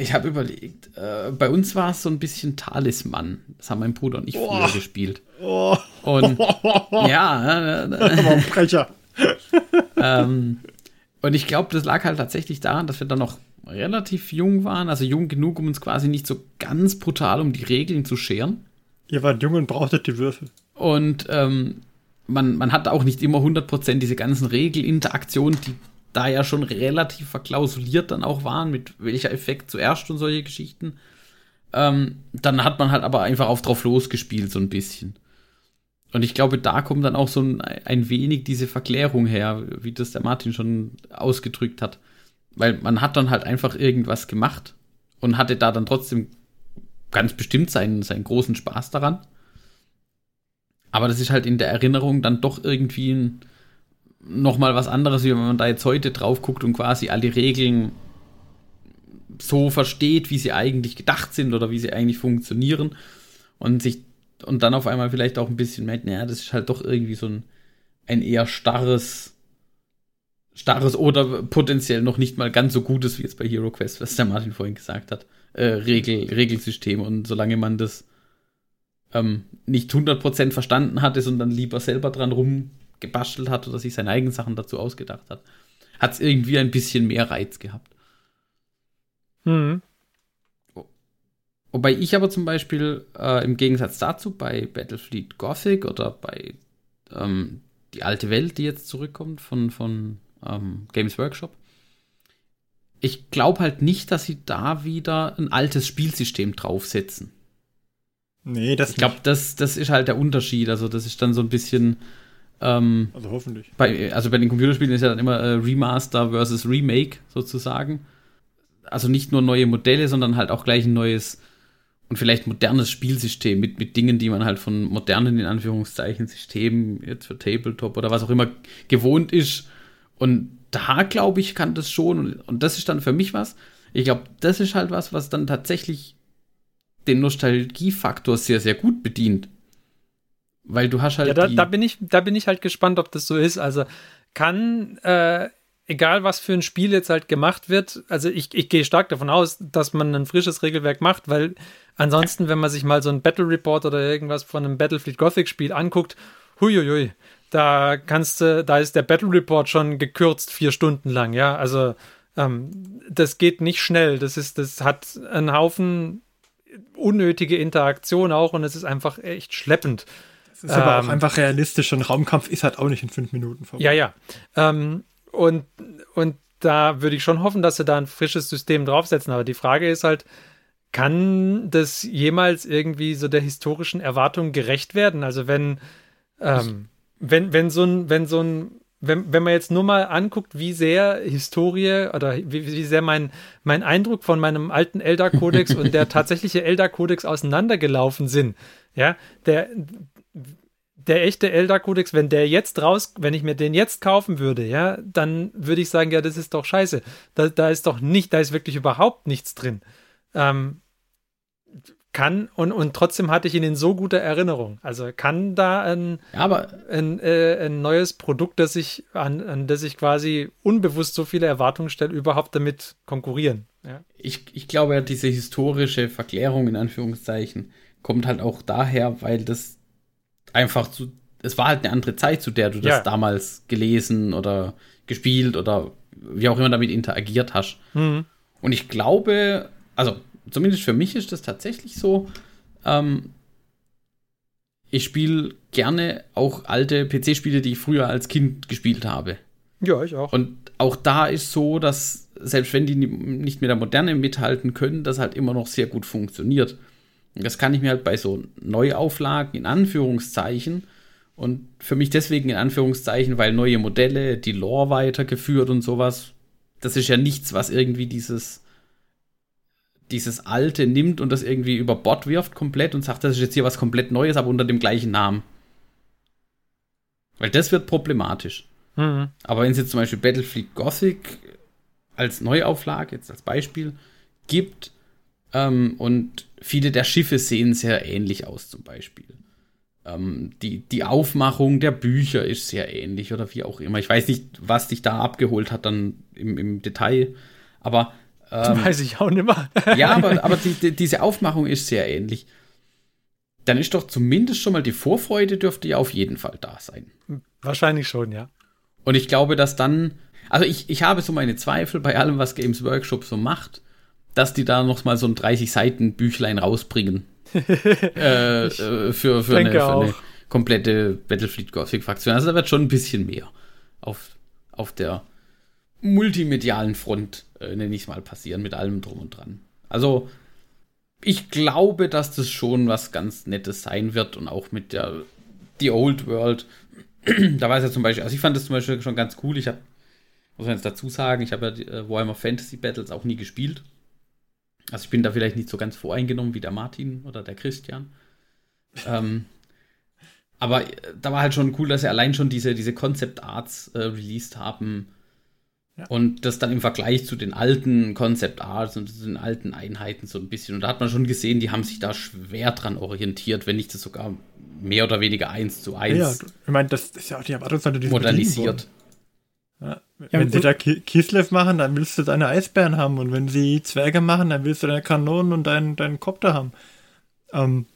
ich habe überlegt, äh, bei uns war es so ein bisschen Talisman. Das haben mein Bruder und ich früher gespielt. Oh, Und ja, äh, aber ein Brecher. ähm, und ich glaube, das lag halt tatsächlich daran, dass wir dann noch relativ jung waren, also jung genug, um uns quasi nicht so ganz brutal um die Regeln zu scheren. Ihr wart jung und brauchtet die Würfel. Und ähm, man, man hat auch nicht immer 100% diese ganzen Regelinteraktionen, die da ja schon relativ verklausuliert dann auch waren, mit welcher Effekt zuerst und solche Geschichten. Ähm, dann hat man halt aber einfach auf drauf losgespielt, so ein bisschen. Und ich glaube, da kommt dann auch so ein, ein wenig diese Verklärung her, wie das der Martin schon ausgedrückt hat. Weil man hat dann halt einfach irgendwas gemacht und hatte da dann trotzdem ganz bestimmt seinen, seinen großen Spaß daran. Aber das ist halt in der Erinnerung dann doch irgendwie ein, noch mal was anderes, wie wenn man da jetzt heute drauf guckt und quasi alle Regeln so versteht, wie sie eigentlich gedacht sind oder wie sie eigentlich funktionieren und sich und dann auf einmal vielleicht auch ein bisschen merkt, naja, das ist halt doch irgendwie so ein, ein eher starres, starres oder potenziell noch nicht mal ganz so gutes, wie jetzt bei Hero Quest, was der Martin vorhin gesagt hat, äh, Regel, Regelsystem. Und solange man das ähm, nicht 100% verstanden hatte, sondern lieber selber dran rumgebastelt hat oder sich seine eigenen Sachen dazu ausgedacht hat, hat es irgendwie ein bisschen mehr Reiz gehabt. hm. Wobei ich aber zum Beispiel äh, im Gegensatz dazu bei Battlefleet Gothic oder bei ähm, die alte Welt, die jetzt zurückkommt von, von ähm, Games Workshop, ich glaube halt nicht, dass sie da wieder ein altes Spielsystem draufsetzen. Nee, das Ich glaube, das, das ist halt der Unterschied. Also das ist dann so ein bisschen ähm. Also hoffentlich. bei, also bei den Computerspielen ist ja dann immer äh, Remaster versus Remake sozusagen. Also nicht nur neue Modelle, sondern halt auch gleich ein neues und vielleicht modernes Spielsystem mit, mit Dingen, die man halt von modernen, in Anführungszeichen, Systemen, jetzt für Tabletop oder was auch immer, gewohnt ist. Und da, glaube ich, kann das schon, und, und das ist dann für mich was. Ich glaube, das ist halt was, was dann tatsächlich den Nostalgiefaktor sehr, sehr gut bedient. Weil du hast halt. Ja, da, da, bin ich, da bin ich halt gespannt, ob das so ist. Also kann, äh, egal was für ein Spiel jetzt halt gemacht wird, also ich, ich gehe stark davon aus, dass man ein frisches Regelwerk macht, weil ansonsten, wenn man sich mal so ein Battle Report oder irgendwas von einem Battlefleet Gothic Spiel anguckt, huiuiui, da kannst du, da ist der Battle Report schon gekürzt vier Stunden lang, ja, also ähm, das geht nicht schnell, das ist, das hat einen Haufen unnötige Interaktion auch und es ist einfach echt schleppend. Das ist aber Ähm, auch einfach realistisch. Ein Raumkampf ist halt auch nicht in fünf Minuten vorbei. Ja, ja. Ähm, und, und da würde ich schon hoffen, dass sie da ein frisches System draufsetzen. Aber die Frage ist halt, kann das jemals irgendwie so der historischen Erwartung gerecht werden? Also wenn, ähm, wenn, wenn so ein, wenn so ein, wenn, wenn man jetzt nur mal anguckt, wie sehr Historie oder wie, wie sehr mein, mein Eindruck von meinem alten Eldar-Kodex und der tatsächliche Eldar-Kodex auseinandergelaufen sind, ja, der, der echte Eldar-Kodex, wenn der jetzt raus, wenn ich mir den jetzt kaufen würde, ja, dann würde ich sagen, ja, das ist doch scheiße. Da, da ist doch nicht, da ist wirklich überhaupt nichts drin. Ähm, kann und, und trotzdem hatte ich ihn in so guter Erinnerung. Also kann da ein, ja, aber ein, äh, ein neues Produkt, das ich, an, an das ich quasi unbewusst so viele Erwartungen stelle, überhaupt damit konkurrieren. Ja. Ich, ich glaube ja, diese historische Verklärung in Anführungszeichen kommt halt auch daher, weil das einfach zu, es war halt eine andere Zeit, zu der du das Ja. damals gelesen oder gespielt oder wie auch immer damit interagiert hast. Mhm. Und ich glaube, also zumindest für mich ist das tatsächlich so. Ähm, ich spiele gerne auch alte PC-Spiele, die ich früher als Kind gespielt habe. Ja, ich auch. Und auch da ist so, dass selbst wenn die ni- nicht mit der Moderne mithalten können, das halt immer noch sehr gut funktioniert. Das kann ich mir halt bei so Neuauflagen in Anführungszeichen und für mich deswegen in Anführungszeichen, weil neue Modelle, die Lore weitergeführt und sowas, das ist ja nichts, was irgendwie dieses dieses alte nimmt und das irgendwie über Bord wirft komplett und sagt, das ist jetzt hier was komplett Neues, aber unter dem gleichen Namen. Weil das wird problematisch. Mhm. Aber wenn es jetzt zum Beispiel Battlefield Gothic als Neuauflage, jetzt als Beispiel, gibt ähm, und viele der Schiffe sehen sehr ähnlich aus, zum Beispiel. Ähm, die, die Aufmachung der Bücher ist sehr ähnlich oder wie auch immer. Ich weiß nicht, was dich da abgeholt hat dann im, im Detail, aber ähm, Weiß ich auch nicht mehr. ja, aber, aber die, die, diese Aufmachung ist sehr ähnlich. Dann ist doch zumindest schon mal die Vorfreude dürfte ja auf jeden Fall da sein. Wahrscheinlich schon, ja. Und ich glaube, dass dann, also ich, ich habe so meine Zweifel bei allem, was Games Workshop so macht, dass die da noch mal so ein 30 Seiten Büchlein rausbringen äh, äh, für, für, eine, für eine komplette Battlefield Gothic Fraktion. Also da wird schon ein bisschen mehr auf, auf der multimedialen Front, äh, nenne ich es mal, passieren mit allem drum und dran. Also ich glaube, dass das schon was ganz Nettes sein wird und auch mit der The Old World. da war es ja zum Beispiel, also ich fand das zum Beispiel schon ganz cool. Ich habe, muss man jetzt dazu sagen, ich habe ja äh, Warhammer Fantasy Battles auch nie gespielt. Also ich bin da vielleicht nicht so ganz voreingenommen wie der Martin oder der Christian. ähm, aber äh, da war halt schon cool, dass sie allein schon diese, diese Concept Arts äh, released haben. Ja. Und das dann im Vergleich zu den alten Concept Arts und den alten Einheiten so ein bisschen. Und da hat man schon gesehen, die haben sich da schwer dran orientiert, wenn nicht das sogar mehr oder weniger eins zu Ja, eins du- ich meine, das ist ja auch die Erwartungshaltung, die modernisiert. Ja. Ja, Wenn sie und- da Ki- Kislev machen, dann willst du deine Eisbären haben. Und wenn sie Zwerge machen, dann willst du deine Kanonen und deinen, deinen Kopter haben. Ähm,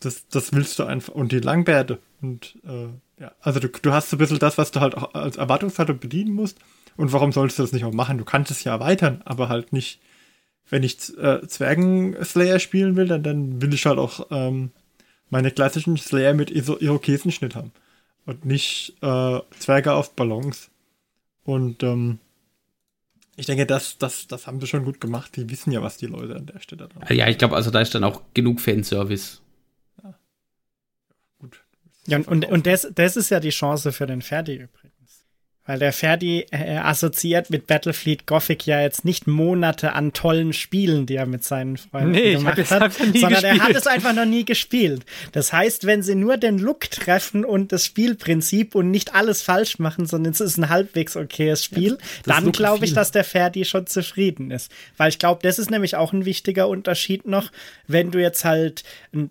das, das willst du einfach. Und die Langbärte. Und äh, ja, also du, du hast so ein bisschen das, was du halt auch als Erwartungshaltung bedienen musst. Und warum solltest du das nicht auch machen? Du kannst es ja erweitern, aber halt nicht. Wenn ich äh, Zwergen-Slayer spielen will, dann, dann will ich halt auch ähm, meine klassischen Slayer mit Iso Irokesenschnitt haben. Und nicht äh, Zwerge auf Ballons. Und ähm, ich denke, das, das, das haben sie schon gut gemacht. Die wissen ja, was die Leute an der Stelle da Ja, ich glaube, also da ist dann auch genug Fanservice. Gut. Ja, und, und, und das, das ist ja die Chance für den Ferdi übrigens. Weil der Ferdi äh, assoziiert mit Battlefleet Gothic ja jetzt nicht Monate an tollen Spielen, die er mit seinen Freunden Nee, ich gemacht es hat, sondern er hat gespielt. es einfach noch nie gespielt. Das heißt, wenn sie nur den Look treffen und das Spielprinzip und nicht alles falsch machen, sondern es ist ein halbwegs okayes Spiel, dann Look glaube ich, dass der Ferdi schon zufrieden ist. Weil ich glaube, das ist nämlich auch ein wichtiger Unterschied noch, wenn du jetzt halt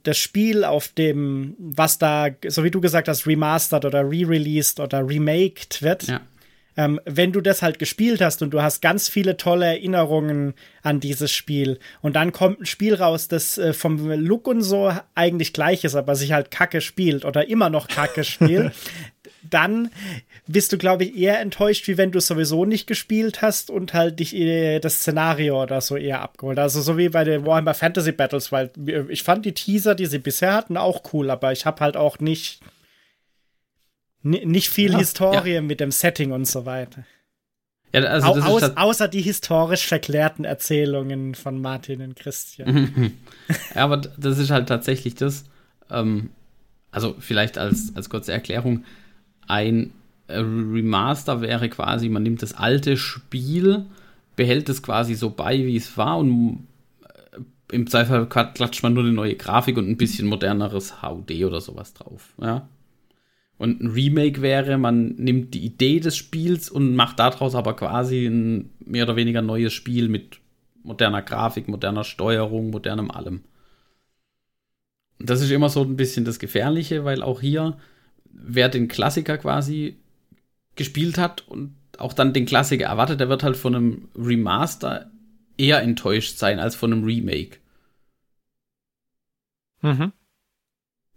das Spiel auf dem, was da, so wie du gesagt hast, remastered oder re-released oder remaked wird, Ja. Ähm, wenn du das halt gespielt hast und du hast ganz viele tolle Erinnerungen an dieses Spiel und dann kommt ein Spiel raus, das äh, vom Look und so eigentlich gleich ist, aber sich halt kacke spielt oder immer noch kacke spielt, dann bist du, glaube ich, eher enttäuscht, wie wenn du es sowieso nicht gespielt hast und halt dich äh, das Szenario oder so eher abgeholt. Also so wie bei den Warhammer Fantasy Battles, weil äh, ich fand die Teaser, die sie bisher hatten, auch cool, aber ich habe halt auch nicht ni- nicht viel Ja, Historie mit dem Setting und so weiter. Ja, also Au aus, außer die historisch verklärten Erzählungen von Martin und Christian. Ja, aber das ist halt tatsächlich das. Ähm, also vielleicht als, als kurze Erklärung. Ein äh, Remaster wäre quasi, man nimmt das alte Spiel, behält es quasi so bei, wie es war und äh, im Zweifel klat- klatscht man nur eine neue Grafik und ein bisschen moderneres HUD oder sowas drauf. Ja. Und ein Remake wäre, man nimmt die Idee des Spiels und macht daraus aber quasi ein mehr oder weniger neues Spiel mit moderner Grafik, moderner Steuerung, modernem allem. das ist immer so ein bisschen das Gefährliche, weil auch hier, wer den Klassiker quasi gespielt hat und auch dann den Klassiker erwartet, der wird halt von einem Remaster eher enttäuscht sein als von einem Remake. Mhm.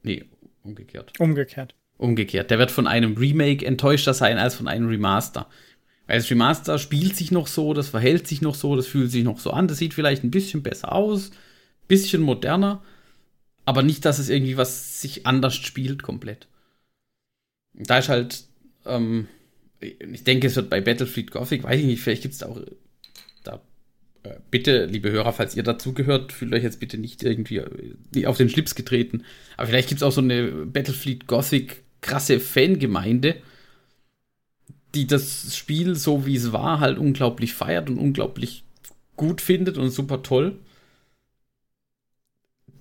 Nee, umgekehrt. Umgekehrt. Umgekehrt. Der wird von einem Remake enttäuschter sein als von einem Remaster. Weil das Remaster spielt sich noch so, das verhält sich noch so, das fühlt sich noch so an, das sieht vielleicht ein bisschen besser aus, bisschen moderner, aber nicht, dass es irgendwie was sich anders spielt komplett. Da ist halt, ähm, ich denke, es wird bei Battlefield Gothic, weiß ich nicht, vielleicht gibt es da auch, da, äh, bitte, liebe Hörer, falls ihr dazugehört, fühlt euch jetzt bitte nicht irgendwie äh, auf den Schlips getreten, aber vielleicht gibt es auch so eine Battlefield Gothic krasse Fangemeinde, die das Spiel so wie es war halt unglaublich feiert und unglaublich gut findet und super toll.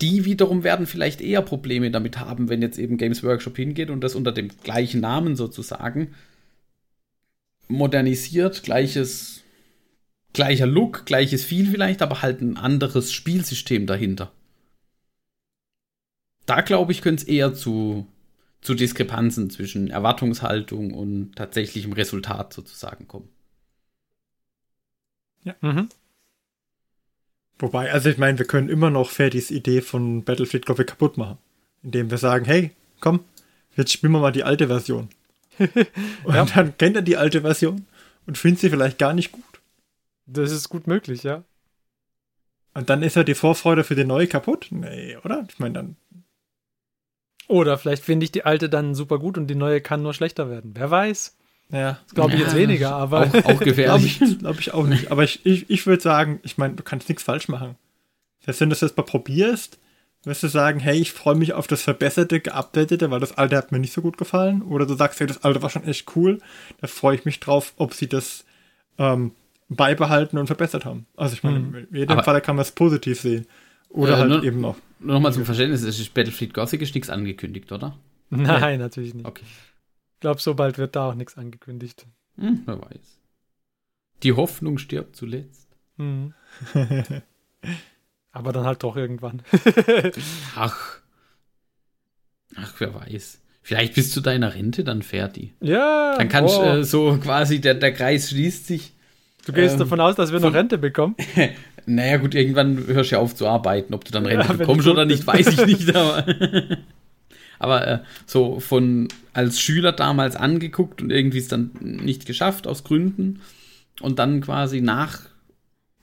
Die wiederum werden vielleicht eher Probleme damit haben, wenn jetzt eben Games Workshop hingeht und das unter dem gleichen Namen sozusagen modernisiert, gleiches, gleicher Look, gleiches Feel vielleicht, aber halt ein anderes Spielsystem dahinter. Da glaube ich, könnte es eher zu, zu Diskrepanzen zwischen Erwartungshaltung und tatsächlichem Resultat sozusagen kommen. Ja. Mhm. Wobei, also ich meine, wir können immer noch Ferdis Idee von Battlefield Gothic kaputt machen. Indem wir sagen, hey, komm, jetzt spielen wir mal die alte Version. und ja. dann kennt er die alte Version und findet sie vielleicht gar nicht gut. Das ist gut möglich, ja. Und dann ist ja die Vorfreude für die neue kaputt? Nee, oder? Ich meine, dann. Oder vielleicht finde ich die alte dann super gut und die neue kann nur schlechter werden. Wer weiß? Ja. Das glaube ich ja, jetzt weniger, aber. Auch, auch gefährlich. glaube ich, glaub ich, auch nicht. Aber ich, ich, ich würde sagen, ich meine, du kannst nichts falsch machen. Das heißt, wenn du das jetzt mal probierst, wirst du sagen, hey, ich freue mich auf das verbesserte, geupdatete, weil das alte hat mir nicht so gut gefallen. Oder du sagst, hey, das alte war schon echt cool. Da freue ich mich drauf, ob sie das ähm, beibehalten und verbessert haben. Also ich meine, mhm. in jedem Aber Fall kann man es positiv sehen. Oder äh, halt nur, eben noch. Nur nochmal zum Verständnis, es ist Battlefield Gothic ist nichts angekündigt, oder? Nein, ja. natürlich nicht. Okay. Ich glaube, so bald wird da auch nichts angekündigt. Hm, wer weiß. Die Hoffnung stirbt zuletzt. Mhm. Aber dann halt doch irgendwann. Ach. Ach, wer weiß. Vielleicht bist du deiner Rente dann fertig. Ja. Dann kannst du äh, so quasi, der, der Kreis schließt sich. Du gehst ähm, davon aus, dass wir noch Rente bekommen? naja, gut, irgendwann hörst du ja auf zu arbeiten. Ob du dann Rente ja, bekommst oder nicht, weiß ich nicht. Aber, aber äh, so von als Schüler damals angeguckt und irgendwie es dann nicht geschafft aus Gründen. Und dann quasi nach,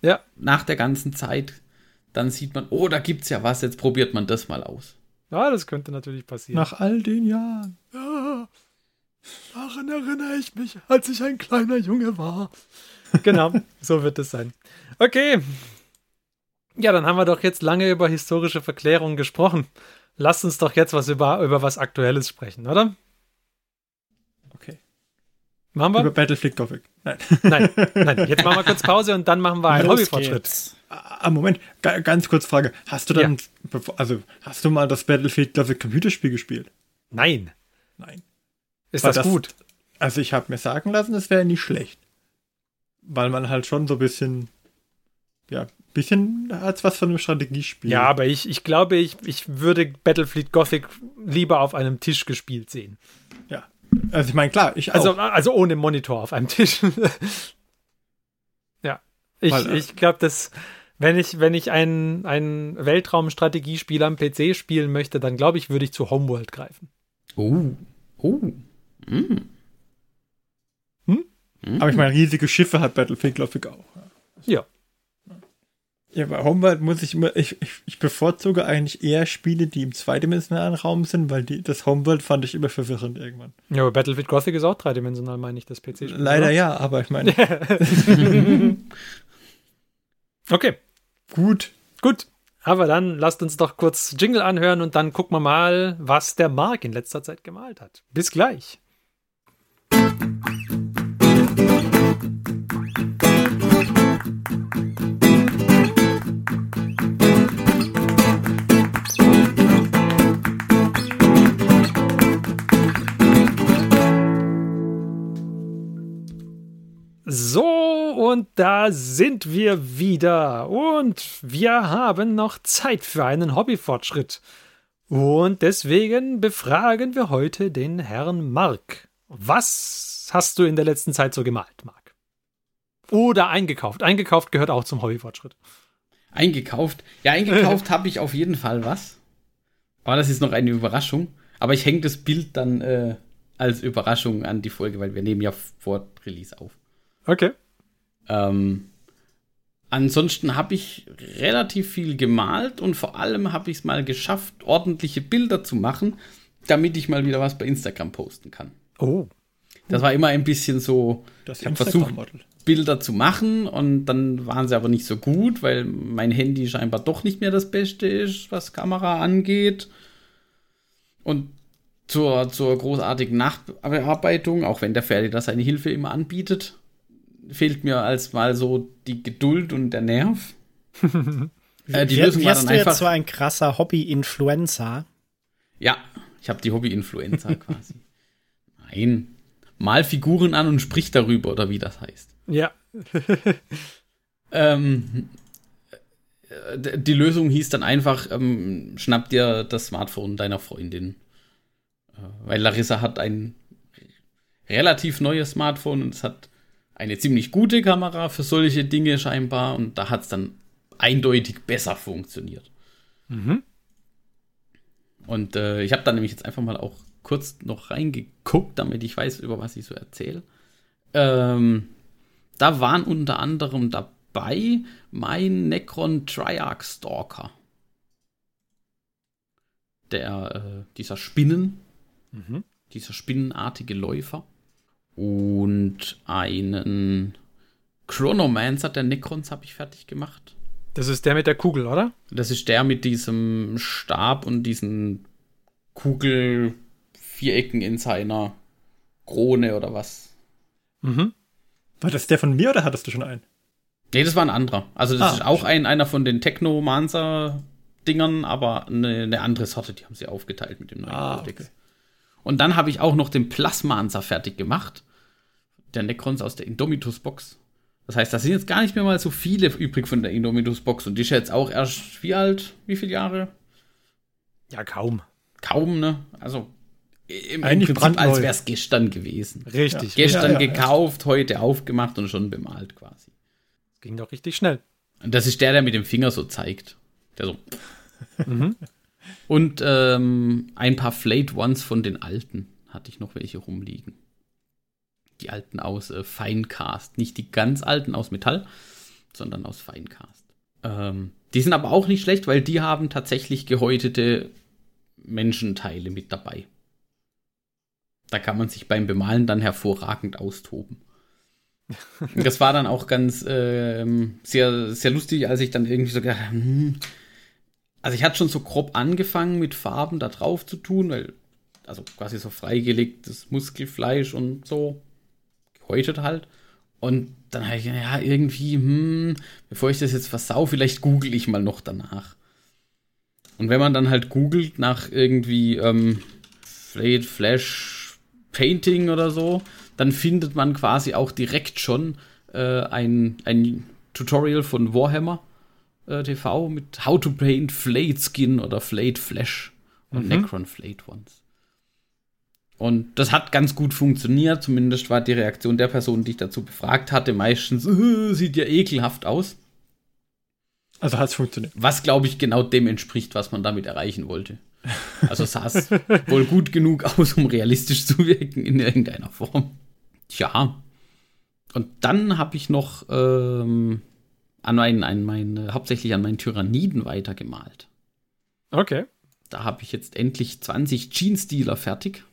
ja. nach der ganzen Zeit dann sieht man, oh, da gibt's ja was, jetzt probiert man das mal aus. Ja, das könnte natürlich passieren. Nach all den Jahren. Ja, daran erinnere ich mich, als ich ein kleiner Junge war. Genau, so wird es sein. Okay. Ja, dann haben wir doch jetzt lange über historische Verklärung gesprochen. Lasst uns doch jetzt was über, über was Aktuelles sprechen, oder? Okay. Machen wir? Über Battlefield Gothic. Nein. Nein, nein. Jetzt machen wir kurz Pause und dann machen wir einen Hobbyfortschritt. Ah, Moment, ganz kurz Frage. Hast du dann, ja. also, hast du mal das Battlefield Gothic Computerspiel gespielt? Nein. Nein. Ist das, das, gut? Also, ich habe mir sagen lassen, es wäre nicht schlecht. Weil man halt schon so ein bisschen, ja, bisschen als was von einem Strategiespiel. Ja, aber ich, ich glaube, ich, ich würde Battlefield Gothic lieber auf einem Tisch gespielt sehen. Ja. Also ich meine, klar, ich also, auch. Also ohne Monitor auf einem Tisch. ja. Ich, Weil, äh, ich glaube, dass wenn ich, wenn ich ein, ein Weltraumstrategiespiel am PC spielen möchte, dann glaube ich, würde ich zu Homeworld greifen. Oh. Oh. Mm. Hm? Mm. Aber ich meine, riesige Schiffe hat Battlefield, glaube ich, auch. Ja. Ja, bei Homeworld muss ich immer, ich, ich, bevorzuge eigentlich eher Spiele, die im zweidimensionalen Raum sind, weil die, das Homeworld fand ich immer verwirrend irgendwann. Ja, aber Battlefield Gothic ist auch dreidimensional, meine ich, das PC-Spiel. Leider oder? ja, aber ich meine. okay. Gut. Gut. Aber dann lasst uns doch kurz Jingle anhören und dann gucken wir mal, was der Mark in letzter Zeit gemalt hat. Bis gleich. Und da sind wir wieder. Und wir haben noch Zeit für einen Hobbyfortschritt. Und deswegen befragen wir heute den Herrn Mark. Was hast du in der letzten Zeit so gemalt, Mark? Oder eingekauft. Eingekauft gehört auch zum Hobbyfortschritt. Eingekauft? Ja, eingekauft habe ich auf jeden Fall was. Aber das ist noch eine Überraschung. Aber ich hänge das Bild dann äh, als Überraschung an die Folge, weil wir nehmen ja vor Release auf. Okay. Ähm, ansonsten habe ich relativ viel gemalt und vor allem habe ich es mal geschafft, ordentliche Bilder zu machen, damit ich mal wieder was bei Instagram posten kann. Oh. Das war immer ein bisschen so, Das ich habe versucht, Bilder zu machen und dann waren sie aber nicht so gut, weil mein Handy scheinbar doch nicht mehr das Beste ist, was Kamera angeht. Und zur, zur großartigen Nachbearbeitung, auch wenn der Ferdi da seine Hilfe immer anbietet, fehlt mir als mal so die Geduld und der Nerv. äh, die Lösung war dann du einfach jetzt so ein krasser Hobby-Influencer? Ja, ich habe die Hobby-Influencer quasi. Nein, mal Figuren an und sprich darüber oder wie das heißt. Ja. ähm, äh, die Lösung hieß dann einfach, ähm, schnapp dir das Smartphone deiner Freundin. Äh, weil Larissa hat ein relativ neues Smartphone und es hat eine ziemlich gute Kamera für solche Dinge scheinbar und da hat es dann eindeutig besser funktioniert. Mhm. Und äh, ich habe dann nämlich jetzt einfach mal auch kurz noch reingeguckt, damit ich weiß, über was ich so erzähle. Ähm, da waren unter anderem dabei mein Necron Triarch Stalker. Der, äh, dieser Spinnen, mhm. dieser spinnenartige Läufer. Und einen Chronomancer der Necrons habe ich fertig gemacht. Das ist der mit der Kugel, oder? Das ist der mit diesem Stab und diesen Kugelvierecken in seiner Krone oder was. Mhm. War das der von mir oder hattest du schon einen? Nee, das war ein anderer. Also das ah, ist auch ein, einer von den Technomancer-Dingern, aber eine, eine, andere Sorte, die haben sie aufgeteilt mit dem neuen ah, Codex. Okay. Und dann habe ich auch noch den Plasmancer fertig gemacht. Der Necrons aus der Indomitus-Box. Das heißt, da sind jetzt gar nicht mehr mal so viele übrig von der Indomitus-Box. Und die ist jetzt auch erst, wie alt? Wie viele Jahre? Ja, kaum. Kaum, ne? Also im, Eigentlich im Prinzip, als wäre es gestern gewesen. Richtig. Ja. Gestern ja, ja, gekauft, heute aufgemacht und schon bemalt quasi. Das ging doch richtig schnell. Und das ist der, der mit dem Finger so zeigt. Der so. mhm. Und ähm, ein paar Flayed Ones von den alten hatte ich noch welche rumliegen. Die alten aus äh, Finecast. Nicht die ganz alten aus Metall, sondern aus Finecast. Ähm, die sind aber auch nicht schlecht, weil die haben tatsächlich gehäutete Menschenteile mit dabei. Da kann man sich beim Bemalen dann hervorragend austoben. das war dann auch ganz äh, sehr, sehr lustig, als ich dann irgendwie so gedacht hm, also ich hatte schon so grob angefangen mit Farben da drauf zu tun, weil, also quasi so freigelegtes Muskelfleisch und so, gehäutet halt. Und dann habe ich, ja, irgendwie, hm, bevor ich das jetzt versau, vielleicht google ich mal noch danach. Und wenn man dann halt googelt nach irgendwie ähm, Flayed Flash Painting oder so, dann findet man quasi auch direkt schon äh, ein, ein Tutorial von Warhammer äh, TV mit How to Paint Flayed Skin oder Flayed Flesh und mhm. Necron Flayed Ones. Und das hat ganz gut funktioniert, zumindest war die Reaktion der Person, die ich dazu befragt hatte, meistens, äh, sieht ja ekelhaft aus. Also hat es funktioniert. Was, glaube ich, genau dem entspricht, was man damit erreichen wollte. Also sah es wohl gut genug aus, um realistisch zu wirken in irgendeiner Form. Tja. Und dann habe ich noch ähm, an meinen, an meinen, hauptsächlich an meinen Tyranniden weitergemalt. Okay. Da habe ich jetzt endlich 20 Jeans-Dealer fertig.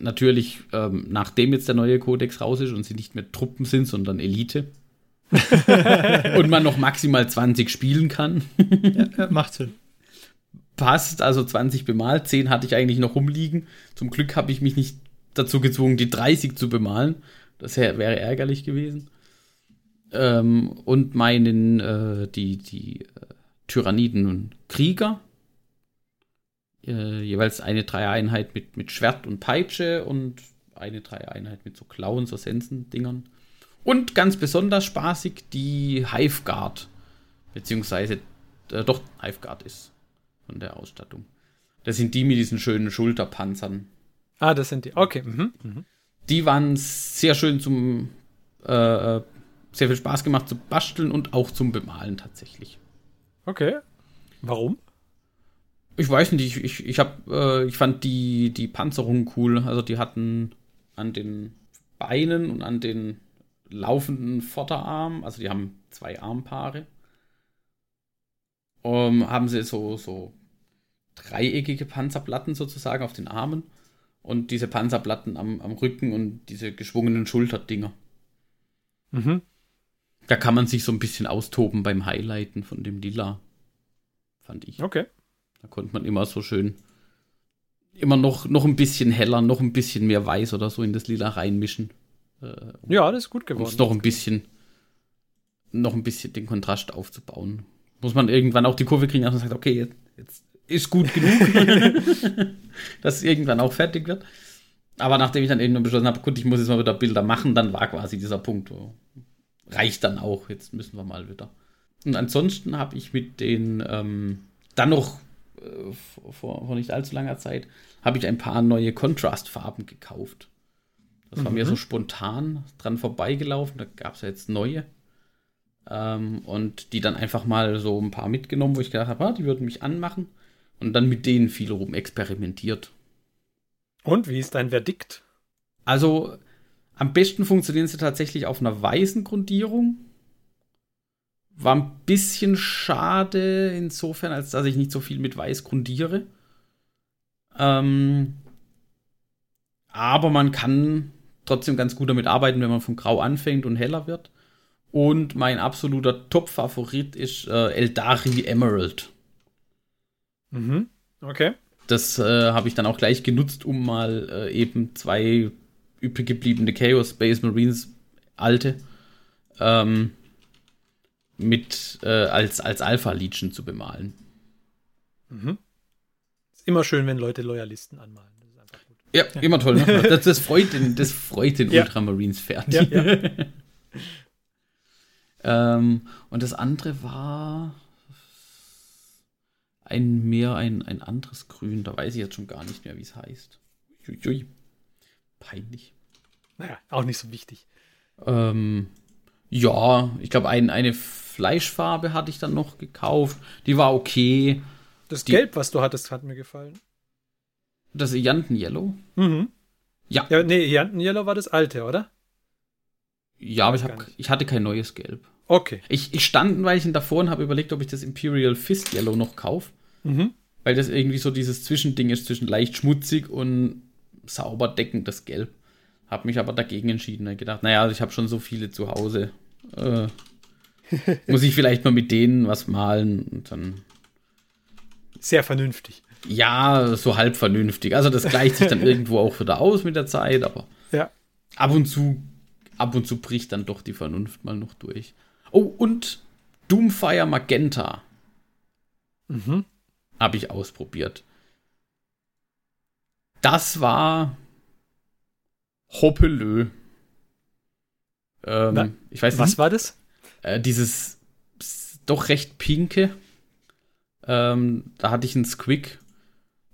Natürlich, ähm, nachdem jetzt der neue Kodex raus ist und sie nicht mehr Truppen sind, sondern Elite. und man noch maximal 20 spielen kann. ja, macht Sinn passt, also 20 bemalt, 10 hatte ich eigentlich noch rumliegen. Zum Glück habe ich mich nicht dazu gezwungen, die 30 zu bemalen. Das wäre ärgerlich gewesen. Ähm, und meinen, äh, die, die äh, Tyranniden und Krieger. Äh, jeweils eine Dreieinheit mit, mit Schwert und Peitsche und eine Dreieinheit mit so Klauen, so Sensen-Dingern. Und ganz besonders spaßig die Hive Guard. Beziehungsweise, äh, doch, Hive Guard ist von der Ausstattung. Das sind die mit diesen schönen Schulterpanzern. Ah, das sind die. Okay. Mhm. Mhm. Die waren sehr schön zum, äh, äh, sehr viel Spaß gemacht zu basteln und auch zum Bemalen tatsächlich. Okay. Warum? Ich weiß nicht, ich, ich, ich, hab, äh, ich fand die, die Panzerung cool. Also die hatten an den Beinen und an den laufenden Vorderarmen, also die haben zwei Armpaare, um, haben sie so, so dreieckige Panzerplatten sozusagen auf den Armen und diese Panzerplatten am, am Rücken und diese geschwungenen Schulterdinger. Mhm. Da kann man sich so ein bisschen austoben beim Highlighten von dem Lila, fand ich. Okay. Da konnte man immer so schön, immer noch, noch ein bisschen heller, noch ein bisschen mehr Weiß oder so in das Lila reinmischen. Äh, um, ja, das ist gut geworden. Um noch ein bisschen, noch ein bisschen den Kontrast aufzubauen. Muss man irgendwann auch die Kurve kriegen, dass man sagt, okay, jetzt, jetzt ist gut genug, dass es irgendwann auch fertig wird. Aber nachdem ich dann irgendwann beschlossen habe, gut, ich muss jetzt mal wieder Bilder machen, dann war quasi dieser Punkt, wo, reicht dann auch, jetzt müssen wir mal wieder. Und ansonsten habe ich mit den, ähm, dann noch vor, vor, nicht allzu langer Zeit, habe ich ein paar neue Kontrastfarben gekauft. Das war mhm. mir so spontan dran vorbeigelaufen, da gab es ja jetzt neue. Ähm, und die dann einfach mal so ein paar mitgenommen, wo ich gedacht habe, ah, die würden mich anmachen. Und dann mit denen viel rum experimentiert. Und wie ist dein Verdikt? Also, am besten funktionieren sie tatsächlich auf einer weißen Grundierung. War ein bisschen schade insofern, als dass ich nicht so viel mit weiß grundiere. Ähm, aber man kann trotzdem ganz gut damit arbeiten, wenn man von Grau anfängt und heller wird. Und mein absoluter Top-Favorit ist äh, Eldari Emerald. Mhm. Okay. Das äh, habe ich dann auch gleich genutzt, um mal äh, eben zwei übrig gebliebene Chaos Space Marines alte ähm, mit äh, als, als Alpha Legion zu bemalen. Mhm. Ist immer schön, wenn Leute Loyalisten anmalen. Ja, ja, immer toll. Ne? Das, das, freut den, das freut den ja. Ultramarines-Fertig. Ja, ja. ähm, und das andere war ein mehr ein, ein anderes Grün. Da weiß ich jetzt schon gar nicht mehr, wie es heißt. Uiui. Peinlich. Naja, auch nicht so wichtig. Ähm, ja, ich glaube, ein, eine Fleischfarbe hatte ich dann noch gekauft. Die war okay. Das Die, Gelb, was du hattest, hat mir gefallen. Das Ianten-Yellow? Mhm. Ja. ja nee, Ianten-Yellow war das alte, oder? Ja, aber ich, hab, ich hatte kein neues Gelb. Okay. Ich, ich stand ein Weilchen davor und habe überlegt, ob ich das Imperial Fist Yellow noch kaufe. Mhm. Weil das irgendwie so dieses Zwischending ist zwischen leicht schmutzig und sauber deckendes Gelb. Hab mich aber dagegen entschieden. Ich gedacht, naja, ich habe schon so viele zu Hause. Äh, muss ich vielleicht mal mit denen was malen und dann. Sehr vernünftig. Ja, so halb vernünftig. Also das gleicht sich dann irgendwo auch wieder aus mit der Zeit, aber ja. ab und zu, ab und zu bricht dann doch die Vernunft mal noch durch. Oh, und Doomfire Magenta. Mhm. Habe ich ausprobiert. Das war Hoppelö. Ähm, ich weiß Was war das? Äh, dieses doch recht pinke. Ähm, da hatte ich einen Squick.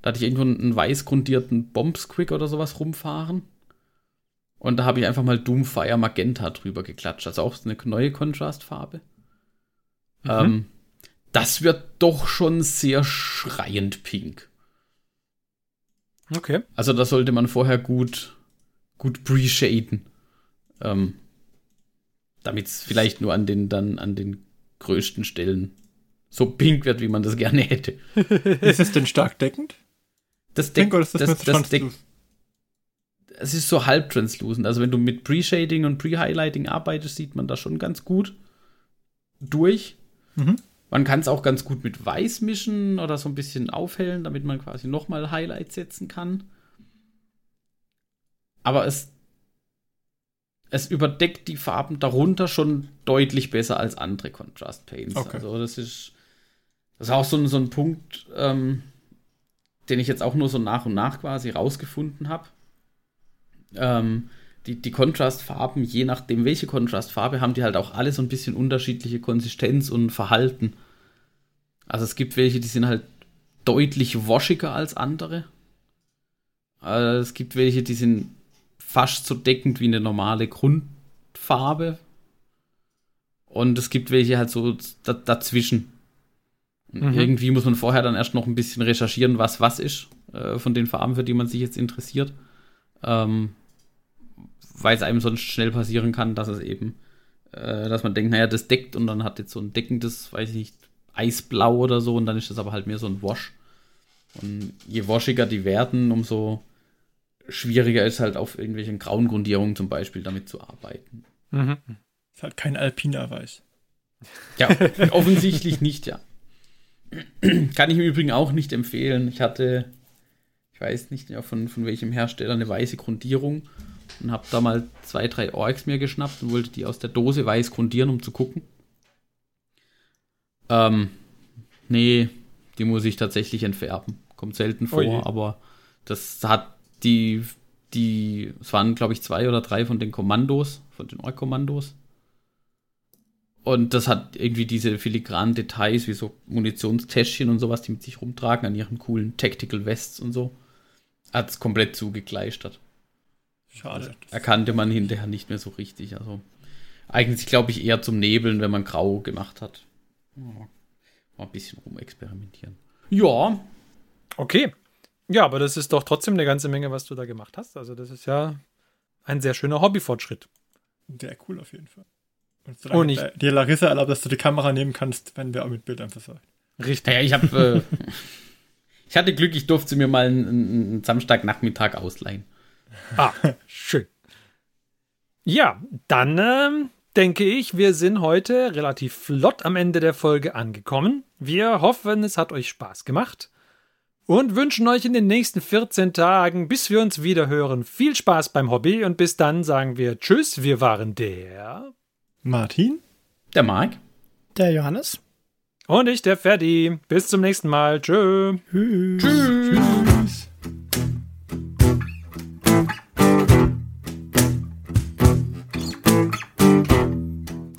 Da hatte ich irgendwo einen weiß grundierten Bomb-Squick oder sowas rumfahren. Und da habe ich einfach mal Doomfire Magenta drüber geklatscht. Also auch eine neue Kontrastfarbe. Mhm. Ähm, das wird doch schon sehr schreiend pink. Okay. Also da sollte man vorher gut, gut pre-shaden. Ähm, Damit es vielleicht nur an den, dann an den größten Stellen so pink wird, wie man das gerne hätte. ist es denn stark deckend? Das deckt, das, das, das deckt, es ist so halb translucent. Also wenn du mit Pre-Shading und Pre-Highlighting arbeitest, sieht man das schon ganz gut durch. Mhm. Man kann es auch ganz gut mit Weiß mischen oder so ein bisschen aufhellen, damit man quasi nochmal Highlights setzen kann. Aber es, es überdeckt die Farben darunter schon deutlich besser als andere Contrast Paints. Okay. Also das ist, das ist auch so, so ein Punkt, ähm, den ich jetzt auch nur so nach und nach quasi rausgefunden habe. Ähm, die, die Kontrastfarben, je nachdem welche Kontrastfarbe, haben die halt auch alle so ein bisschen unterschiedliche Konsistenz und Verhalten. Also es gibt welche, die sind halt deutlich waschiger als andere. Also es gibt welche, die sind fast so deckend wie eine normale Grundfarbe. Und es gibt welche halt so dazwischen. Mhm. Irgendwie muss man vorher dann erst noch ein bisschen recherchieren, was was ist äh, von den Farben, für die man sich jetzt interessiert. Ähm, weil es einem sonst schnell passieren kann, dass es eben, äh, dass man denkt, naja, das deckt und dann hat jetzt so ein deckendes, weiß ich nicht, Eisblau oder so und dann ist das aber halt mehr so ein Wash. Und je waschiger die werden, umso schwieriger ist halt auf irgendwelchen grauen Grundierungen zum Beispiel damit zu arbeiten. Mhm. Ist halt kein alpiner Weiß. Ja, offensichtlich nicht, ja. Kann ich im Übrigen auch nicht empfehlen. Ich hatte, ich weiß nicht ja, von, von welchem Hersteller, eine weiße Grundierung und habe da mal zwei, drei Orks mir geschnappt und wollte die aus der Dose weiß grundieren, um zu gucken. Ähm, nee, die muss ich tatsächlich entfärben. Kommt selten vor, Oje. aber das hat die, die, es waren, glaube ich, zwei oder drei von den Kommandos, von den Ork-Kommandos. Und das hat irgendwie diese filigranen Details, wie so Munitionstäschchen und sowas, die mit sich rumtragen, an ihren coolen Tactical Vests und so. Hat es komplett zugekleistert. Schade. Das erkannte man hinterher nicht mehr so richtig. Also eigentlich, glaube ich, eher zum Nebeln, wenn man grau gemacht hat. Mal ein bisschen rumexperimentieren. Ja. Okay. Ja, aber das ist doch trotzdem eine ganze Menge, was du da gemacht hast. Also, das ist ja ein sehr schöner Hobbyfortschritt. Sehr cool auf jeden Fall. Und solange Und ich, dir Larissa erlaubt, dass du die Kamera nehmen kannst, wenn wir auch mit Bildern versorgt. Richtig. Ja, ich habe. Äh, ich hatte Glück, ich durfte sie mir mal einen, einen Samstagnachmittag ausleihen. Ah, schön. Ja, dann ähm, denke ich, wir sind heute relativ flott am Ende der Folge angekommen. Wir hoffen, es hat euch Spaß gemacht und wünschen euch in den nächsten 14 Tagen, bis wir uns wieder hören, viel Spaß beim Hobby und bis dann sagen wir Tschüss. Wir waren der Martin, der Mike, der Johannes und ich, der Ferdi. Bis zum nächsten Mal. Tschö. Tschüss. Tschüss.